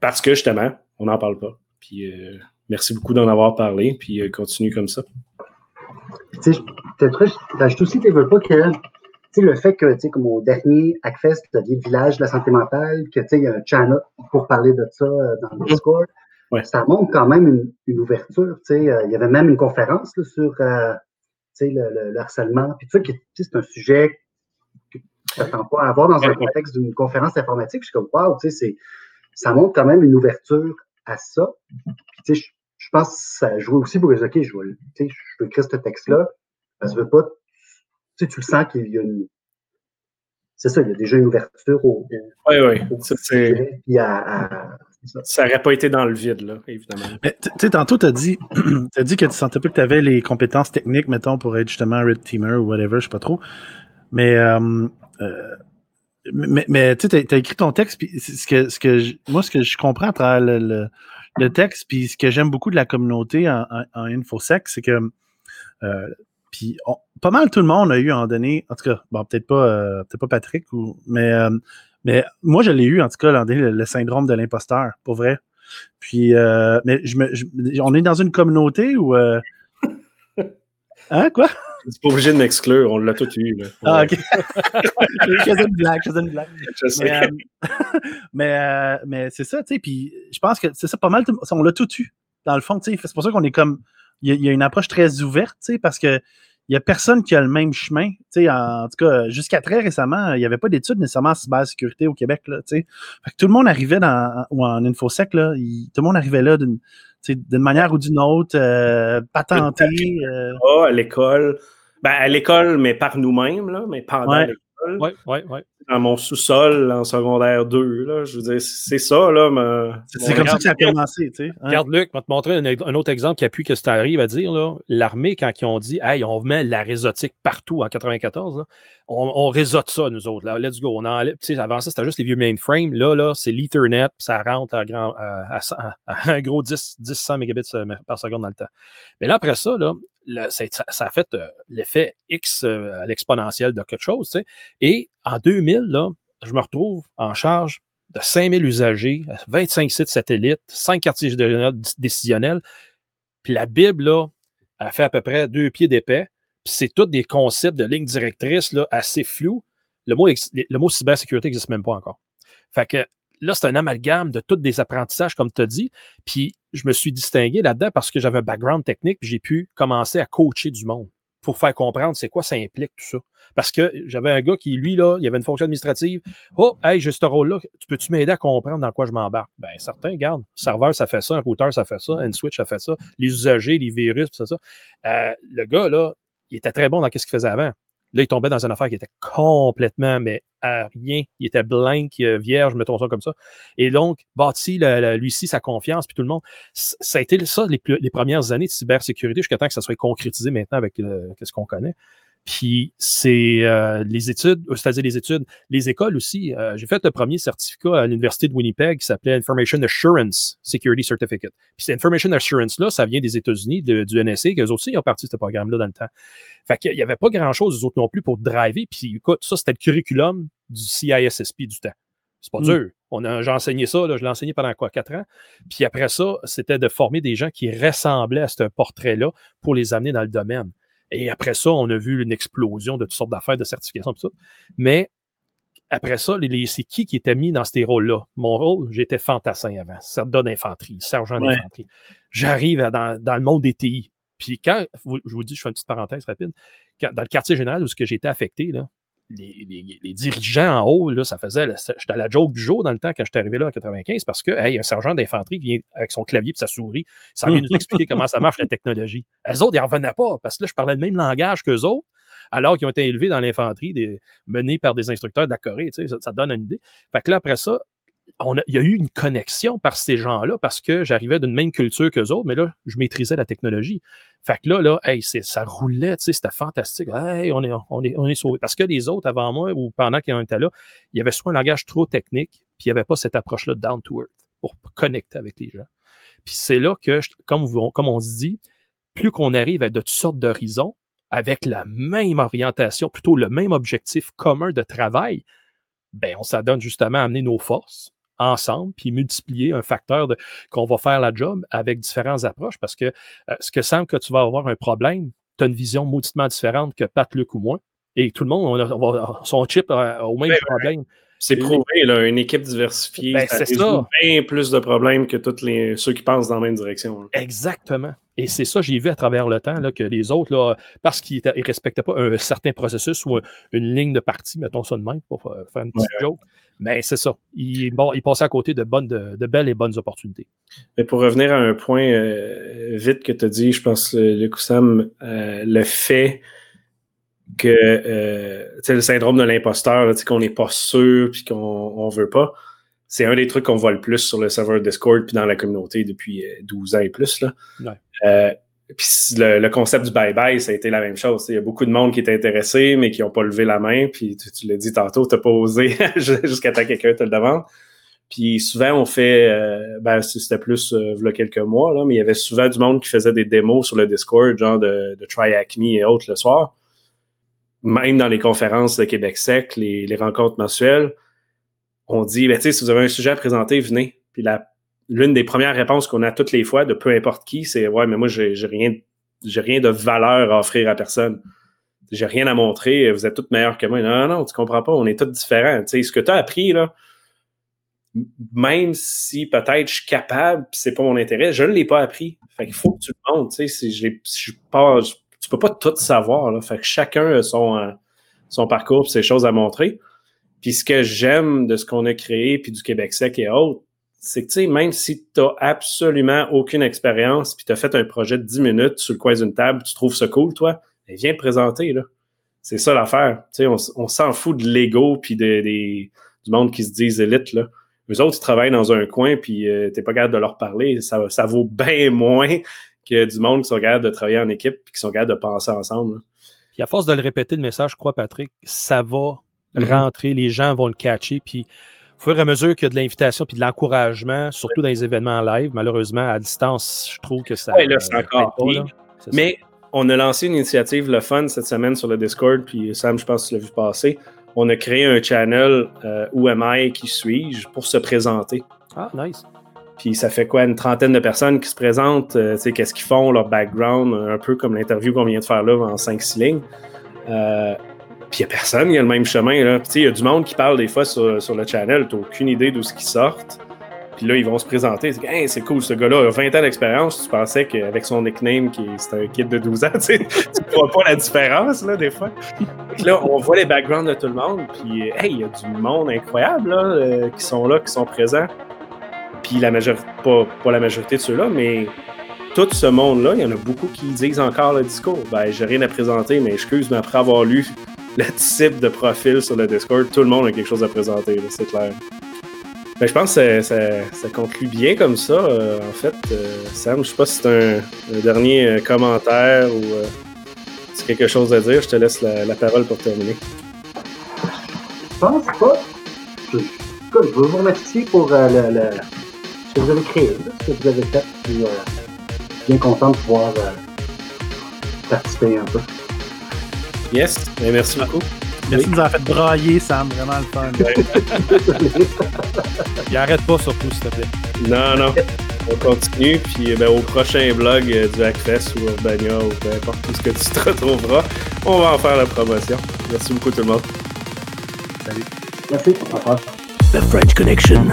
parce que justement, on n'en parle pas. Puis euh, merci beaucoup d'en avoir parlé, puis euh, continue comme ça. Tu sais, je aussi, tu veux pas que le fait que, tu sais, comme au dernier Hackfest, le village de la santé mentale, que, tu sais, il y a un channel pour parler de ça dans le mm-hmm. Discord, ça montre quand même une, ouverture. Euh, il y avait même une conférence sur euh, le, harcèlement. Puis tu sais, c'est un sujet tu n'attends pas à avoir dans un contexte d'une conférence informatique. Je suis comme, wow, ça montre quand même une ouverture à ça. Puis, je, je pense que ça joue aussi pour les OK, je veux, je veux écrire ce texte-là. Parce que pas, tu le sens qu'il y a une. C'est ça, il y a déjà une ouverture au. oui, oui. c'est ça n'aurait pas été dans le vide, là, évidemment. Tu sais, tantôt, tu as dit, as dit que tu sentais pas que tu avais les compétences techniques, mettons, pour être justement Red Teamer ou whatever, je sais pas trop. Mais, euh, euh, mais, mais tu as, écrit ton texte, puis ce que, ce que moi, ce que je comprends à travers le, le, texte, puis ce que j'aime beaucoup de la communauté en, en, InfoSec, c'est que euh, puis pas mal tout le monde a eu en donné, en tout cas, bon, peut-être pas, peut pas Patrick, ou, mais mais moi, je l'ai eu, en tout cas, le, le syndrome de l'imposteur, pour vrai. Puis, euh, mais je me, on est dans une communauté où. Euh, hein, quoi? C'est pas obligé de m'exclure, on l'a tout eu. Là. Ah, ok. je faisais une blague, je faisais une blague. Je sais. Mais, euh, mais, mais c'est ça, tu sais. Puis, je pense que c'est ça, pas mal. On l'a tout eu, dans le fond, tu sais. C'est pour ça qu'on est comme. Il y, a, une approche très ouverte, tu sais, parce que n'y a personne qui a le même chemin. En, en tout cas, jusqu'à très récemment, il n'y avait pas d'études nécessairement en cybersécurité au Québec. Là, fait que tout le monde arrivait dans, ou en InfoSec, là, tout le monde arrivait là d'une manière ou d'une autre, euh, patenté. Euh. Ah, à l'école. Ben, à l'école, mais par nous-mêmes, là, mais pendant l'école. Oui, oui, oui dans mon sous-sol en secondaire 2. Là. Je veux dire, c'est ça. là. C'est comme ça que ça a commencé. Tu sais, hein. Regarde, Luc, je vais te montrer un, autre exemple qui appuie que ça arrive à dire. L'armée, quand ils ont dit Hey, on met la réseautique partout en 94, on, on, réseaute ça, nous autres. Là. Let's go. On enlève, avant ça, c'était juste les vieux mainframes. Là, là c'est l'Ethernet, ça rentre à, grand, à, un gros 10, 10 100 mégabits euh, par seconde dans le temps. Mais là, après ça, là, ça, ça, a fait euh, l'effet X euh, à l'exponentiel de quelque chose. Tu sais. Et en 2000, je me retrouve en charge de 5000 usagers, 25 sites satellites, 5 quartiers décisionnels. Puis la Bible, là, a fait à peu près deux pieds d'épais. Puis c'est tous des concepts de lignes directrices là, assez flous. Le mot, le mot cybersécurité n'existe même pas encore. Fait que là, c'est un amalgame de tous des apprentissages, comme tu as dit. Puis je me suis distingué là-dedans parce que j'avais un background technique, puis j'ai pu commencer à coacher du monde pour faire comprendre c'est quoi ça implique tout ça. Parce que j'avais un gars qui, lui, là, il avait une fonction administrative. Oh, hey, j'ai ce rôle-là. Tu peux-tu m'aider à comprendre dans quoi je m'embarque? Ben, certain, regarde. Serveur, ça fait ça. Un routeur, ça fait ça. Un switch, ça fait ça. Les usagers, les virus, ça, ça. Euh, le gars, là, il était très bon dans ce qu'il faisait avant. Là, il tombait dans une affaire qui était complètement, mais à rien. Il était blanc, euh, vierge, mettons ça comme ça. Et donc, bâti, lui-ci, sa confiance, puis tout le monde. Ça a été ça les, les premières années de cybersécurité jusqu'à temps que ça soit concrétisé maintenant avec ce qu'on connaît. Puis c'est euh, les études, euh, c'est-à-dire les études, les écoles aussi. Euh, j'ai fait le premier certificat à l'Université de Winnipeg qui s'appelait Information Assurance Security Certificate. Puis cette Information Assurance-là, ça vient des États-Unis, du NSA, qu'eux aussi, ils ont parti de ce programme-là dans le temps. Fait qu'il n'y avait pas grand-chose, eux autres non plus, pour driver. Puis écoute, ça, c'était le curriculum du CISSP du temps. C'est pas mm. dur. On j'ai enseigné ça, là, je l'ai enseigné pendant quoi, quatre ans. Puis après ça, c'était de former des gens qui ressemblaient à ce portrait-là pour les amener dans le domaine. Et après ça, on a vu une explosion de toutes sortes d'affaires de certification, tout ça. Mais après ça, c'est qui qui était mis dans ces rôles-là? Mon rôle, j'étais fantassin avant, soldat d'infanterie, sergent d'infanterie. J'arrive dans, le monde des TI. Puis quand, je vous dis, je fais une petite parenthèse rapide, dans le quartier général où j'étais affecté, là, les, les- les dirigeants en haut, là, ça faisait. J'étais à la joke du jour dans le temps quand j'étais arrivé là en 95 parce que, hey, un sergent d'infanterie vient avec son clavier et sa souris, ça vient nous expliquer comment ça marche la technologie. Les autres, ils n'en revenaient pas parce que là, je parlais le même langage qu'eux autres, alors qu'ils ont été élevés dans l'infanterie, menés par des instructeurs de la Corée. tu sais, Ça, ça donne une idée. Fait que là, après ça, il y a eu une connexion par ces gens-là parce que j'arrivais d'une même culture qu'eux autres, mais là, je maîtrisais la technologie. Fait que là, là, ça roulait, c'était fantastique. On est, on est, on est sauvés. Parce que les autres avant moi ou pendant qu'ils étaient là, il y avait soit un langage trop technique, puis il n'y avait pas cette approche-là down to earth pour connecter avec les gens. Puis c'est là que, comme, comme on se dit, plus qu'on arrive à de toutes sortes d'horizons, avec la même orientation, plutôt le même objectif commun de travail, ben, on s'adonne justement à amener nos forces ensemble, puis multiplier un facteur de, qu'on va faire la job avec différentes approches, parce que euh, ce que semble que tu vas avoir un problème, tu as une vision mauditement différente que Pat, Luc ou moi, et tout le monde, on a, on va- son chip a, au même problème. C'est prouvé, là, une équipe diversifiée, Ben, ça résout bien plus de problèmes que tous les, ceux qui pensent dans la même direction. là. Exactement. Et c'est ça, j'ai vu à travers le temps là, que les autres, là, parce qu'ils ne respectaient pas un certain processus ou un- une ligne de partie, mettons ça de même pour faire une petite joke, mais c'est ça. Ils, bon, ils passaient à côté de, bonnes, de, de belles et bonnes opportunités. Mais pour revenir à un point euh, vite que tu as dit, je pense, euh, Oussam, euh, le fait que euh, le syndrome de l'imposteur, qu'on n'est pas sûr puis qu'on on veut pas, c'est un des trucs qu'on voit le plus sur le serveur Discord puis dans la communauté depuis euh, 12 ans et plus. Là. Ouais. Euh, puis le, le concept du bye-bye, ça a été la même chose. Il y a beaucoup de monde qui est intéressé, mais qui n'ont pas levé la main. Puis tu, tu l'as dit tantôt, tu n'as pas osé jusqu'à temps que quelqu'un te le demande. Puis souvent, on fait, euh, ben, c'était plus euh, il y a quelques mois, là, mais il y avait souvent du monde qui faisait des démos sur le Discord, genre de, de Try Acme et autres le soir. Même dans les conférences de Québec Sec, les, rencontres mensuelles, on dit, ben, si vous avez un sujet à présenter, venez. Puis l'une des premières réponses qu'on a toutes les fois, de peu importe qui, c'est Ouais, mais moi, j'ai, rien, rien de valeur à offrir à personne. J'ai rien à montrer, vous êtes toutes meilleures que moi. Non, non, tu comprends pas, on est tous différents. Ce que tu as appris, là, même si peut-être je suis capable, c'est pas mon intérêt, je ne l'ai pas appris. Fait qu'il faut que tu le montres. Si je peux pas tout savoir. Là. Fait que chacun a son, euh, son parcours, puis ses choses à montrer. Puis ce que j'aime de ce qu'on a créé, puis du Québec sec et autres, c'est que tu même si tu n'as absolument aucune expérience, puis tu as fait un projet de 10 minutes sur le coin d'une table, tu trouves ça cool, toi, ben, viens te présenter. C'est ça l'affaire. Tu on, on s'en fout de l'ego puis de, du monde qui se disent élite. Là. Eux autres, ils travaillent dans un coin, puis euh, t'es pas capable de leur parler. Ça, ça vaut bien moins que du monde qui sont capables de travailler en équipe puis qui sont capables de penser ensemble. là. Puis à force de le répéter, le message, je crois, Patrick, ça va Mhm. rentrer, les gens vont le catcher. Puis au fur et à mesure qu'il y a de l'invitation puis de l'encouragement, surtout dans les événements en live, malheureusement, à distance, je trouve que ça. Ouais, là, c'est encore pas, là. Ça. Mais on a lancé une initiative, le fun, cette semaine sur le Discord, puis Sam, je pense que tu l'as vu passer. On a créé un channel euh, Où am I, qui suis-je, pour se présenter. Ah, nice. Puis ça fait quoi, une trentaine de personnes qui se présentent, euh, tu sais, qu'est-ce qu'ils font, leur background, un peu comme l'interview qu'on vient de faire là en 5-6 lignes. Euh, puis il n'y a personne, y a le même chemin. Là. Puis il y a du monde qui parle des fois sur, sur le channel, tu aucune idée d'où ce qu'ils sortent. Puis là, ils vont se présenter. C'est cool, ce gars-là a 20 ans d'expérience. Tu pensais qu'avec son nickname, qui c'est un kid de 12 ans, tu tu vois pas la différence, là, des fois. Que là, on voit les backgrounds de tout le monde. Puis, hey, il y a du monde incroyable, là, euh, qui sont là, qui sont présents. Puis la majorité, pas, pas la majorité de ceux-là, mais tout ce monde-là, il y en a beaucoup qui disent encore le discours. Ben, j'ai rien à présenter, mais excuse, mais après avoir lu le type de profil sur le Discord, tout le monde a quelque chose à présenter, c'est clair. Ben, je pense que ça, conclut bien comme ça. euh, en fait, Euh, Sam, je sais pas si c'est un, dernier euh, commentaire ou euh, si quelque chose à dire. Je te laisse la, parole pour terminer. Je pense pas. Je, je veux vous remercier pour le, le- ce que vous avez créé, ce que vous avez fait. Puis, euh, bien content de pouvoir euh, participer un peu. Yes, ben, merci beaucoup. Merci de nous avoir fait brailler, Sam. Vraiment le fun. Il arrête pas surtout, s'il te plaît. Non, non. On continue, puis ben, au prochain blog euh, du Hackfest ou Urbania ou peu importe où ce que tu te retrouveras, on va en faire la promotion. Merci beaucoup tout le monde. Merci. Au revoir. The French Connection.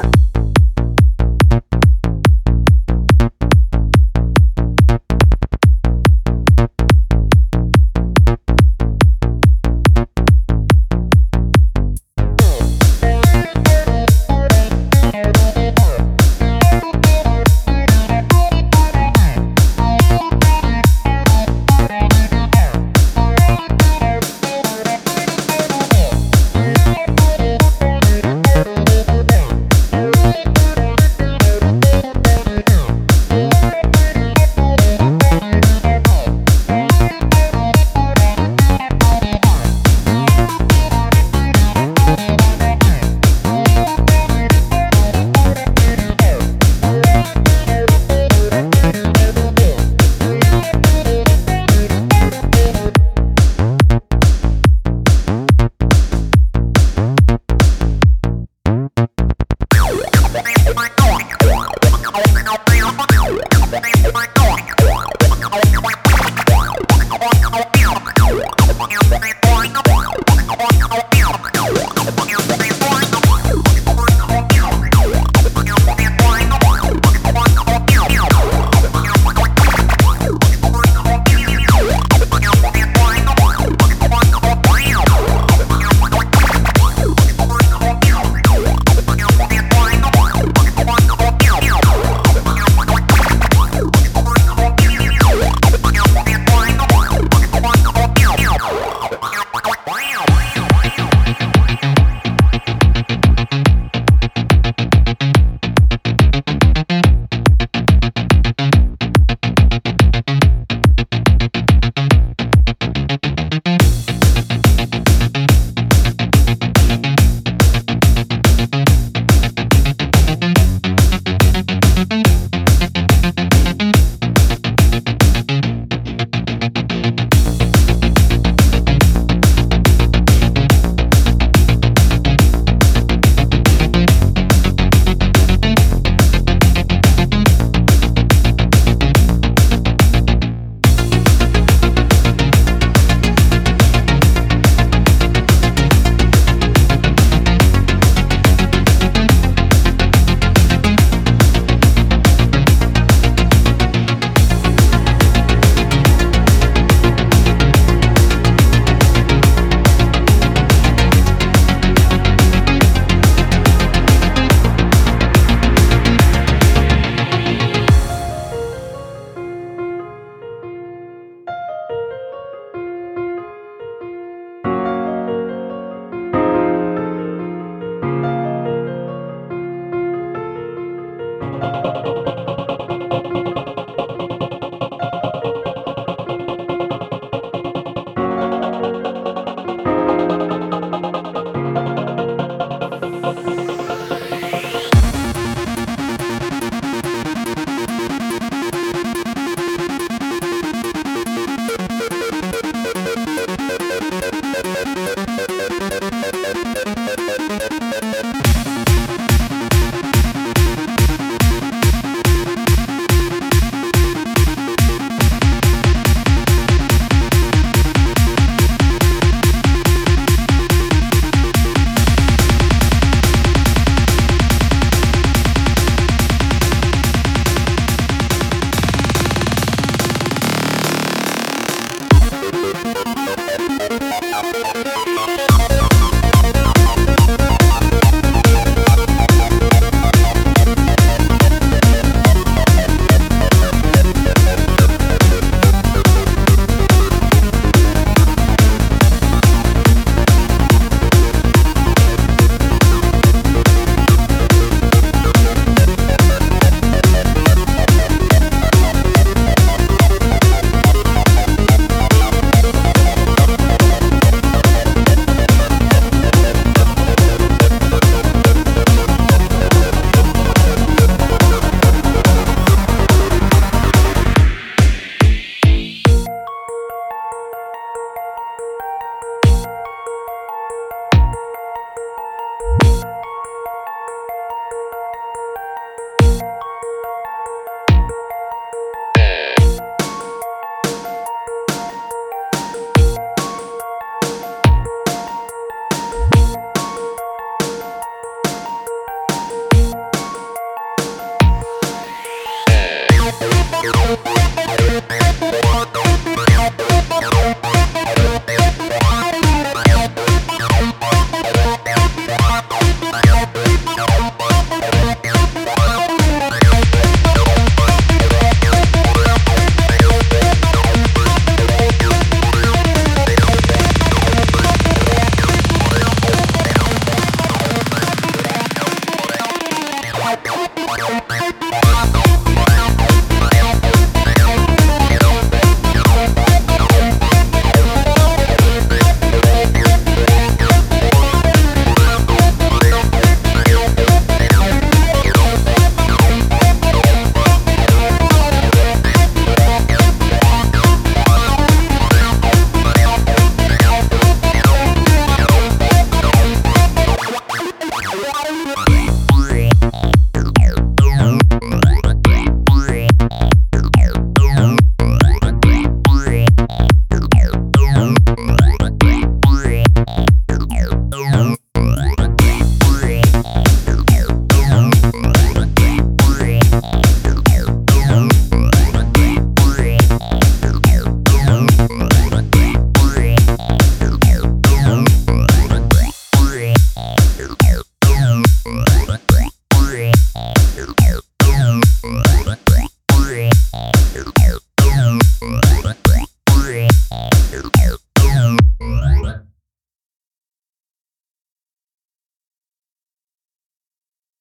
Bye.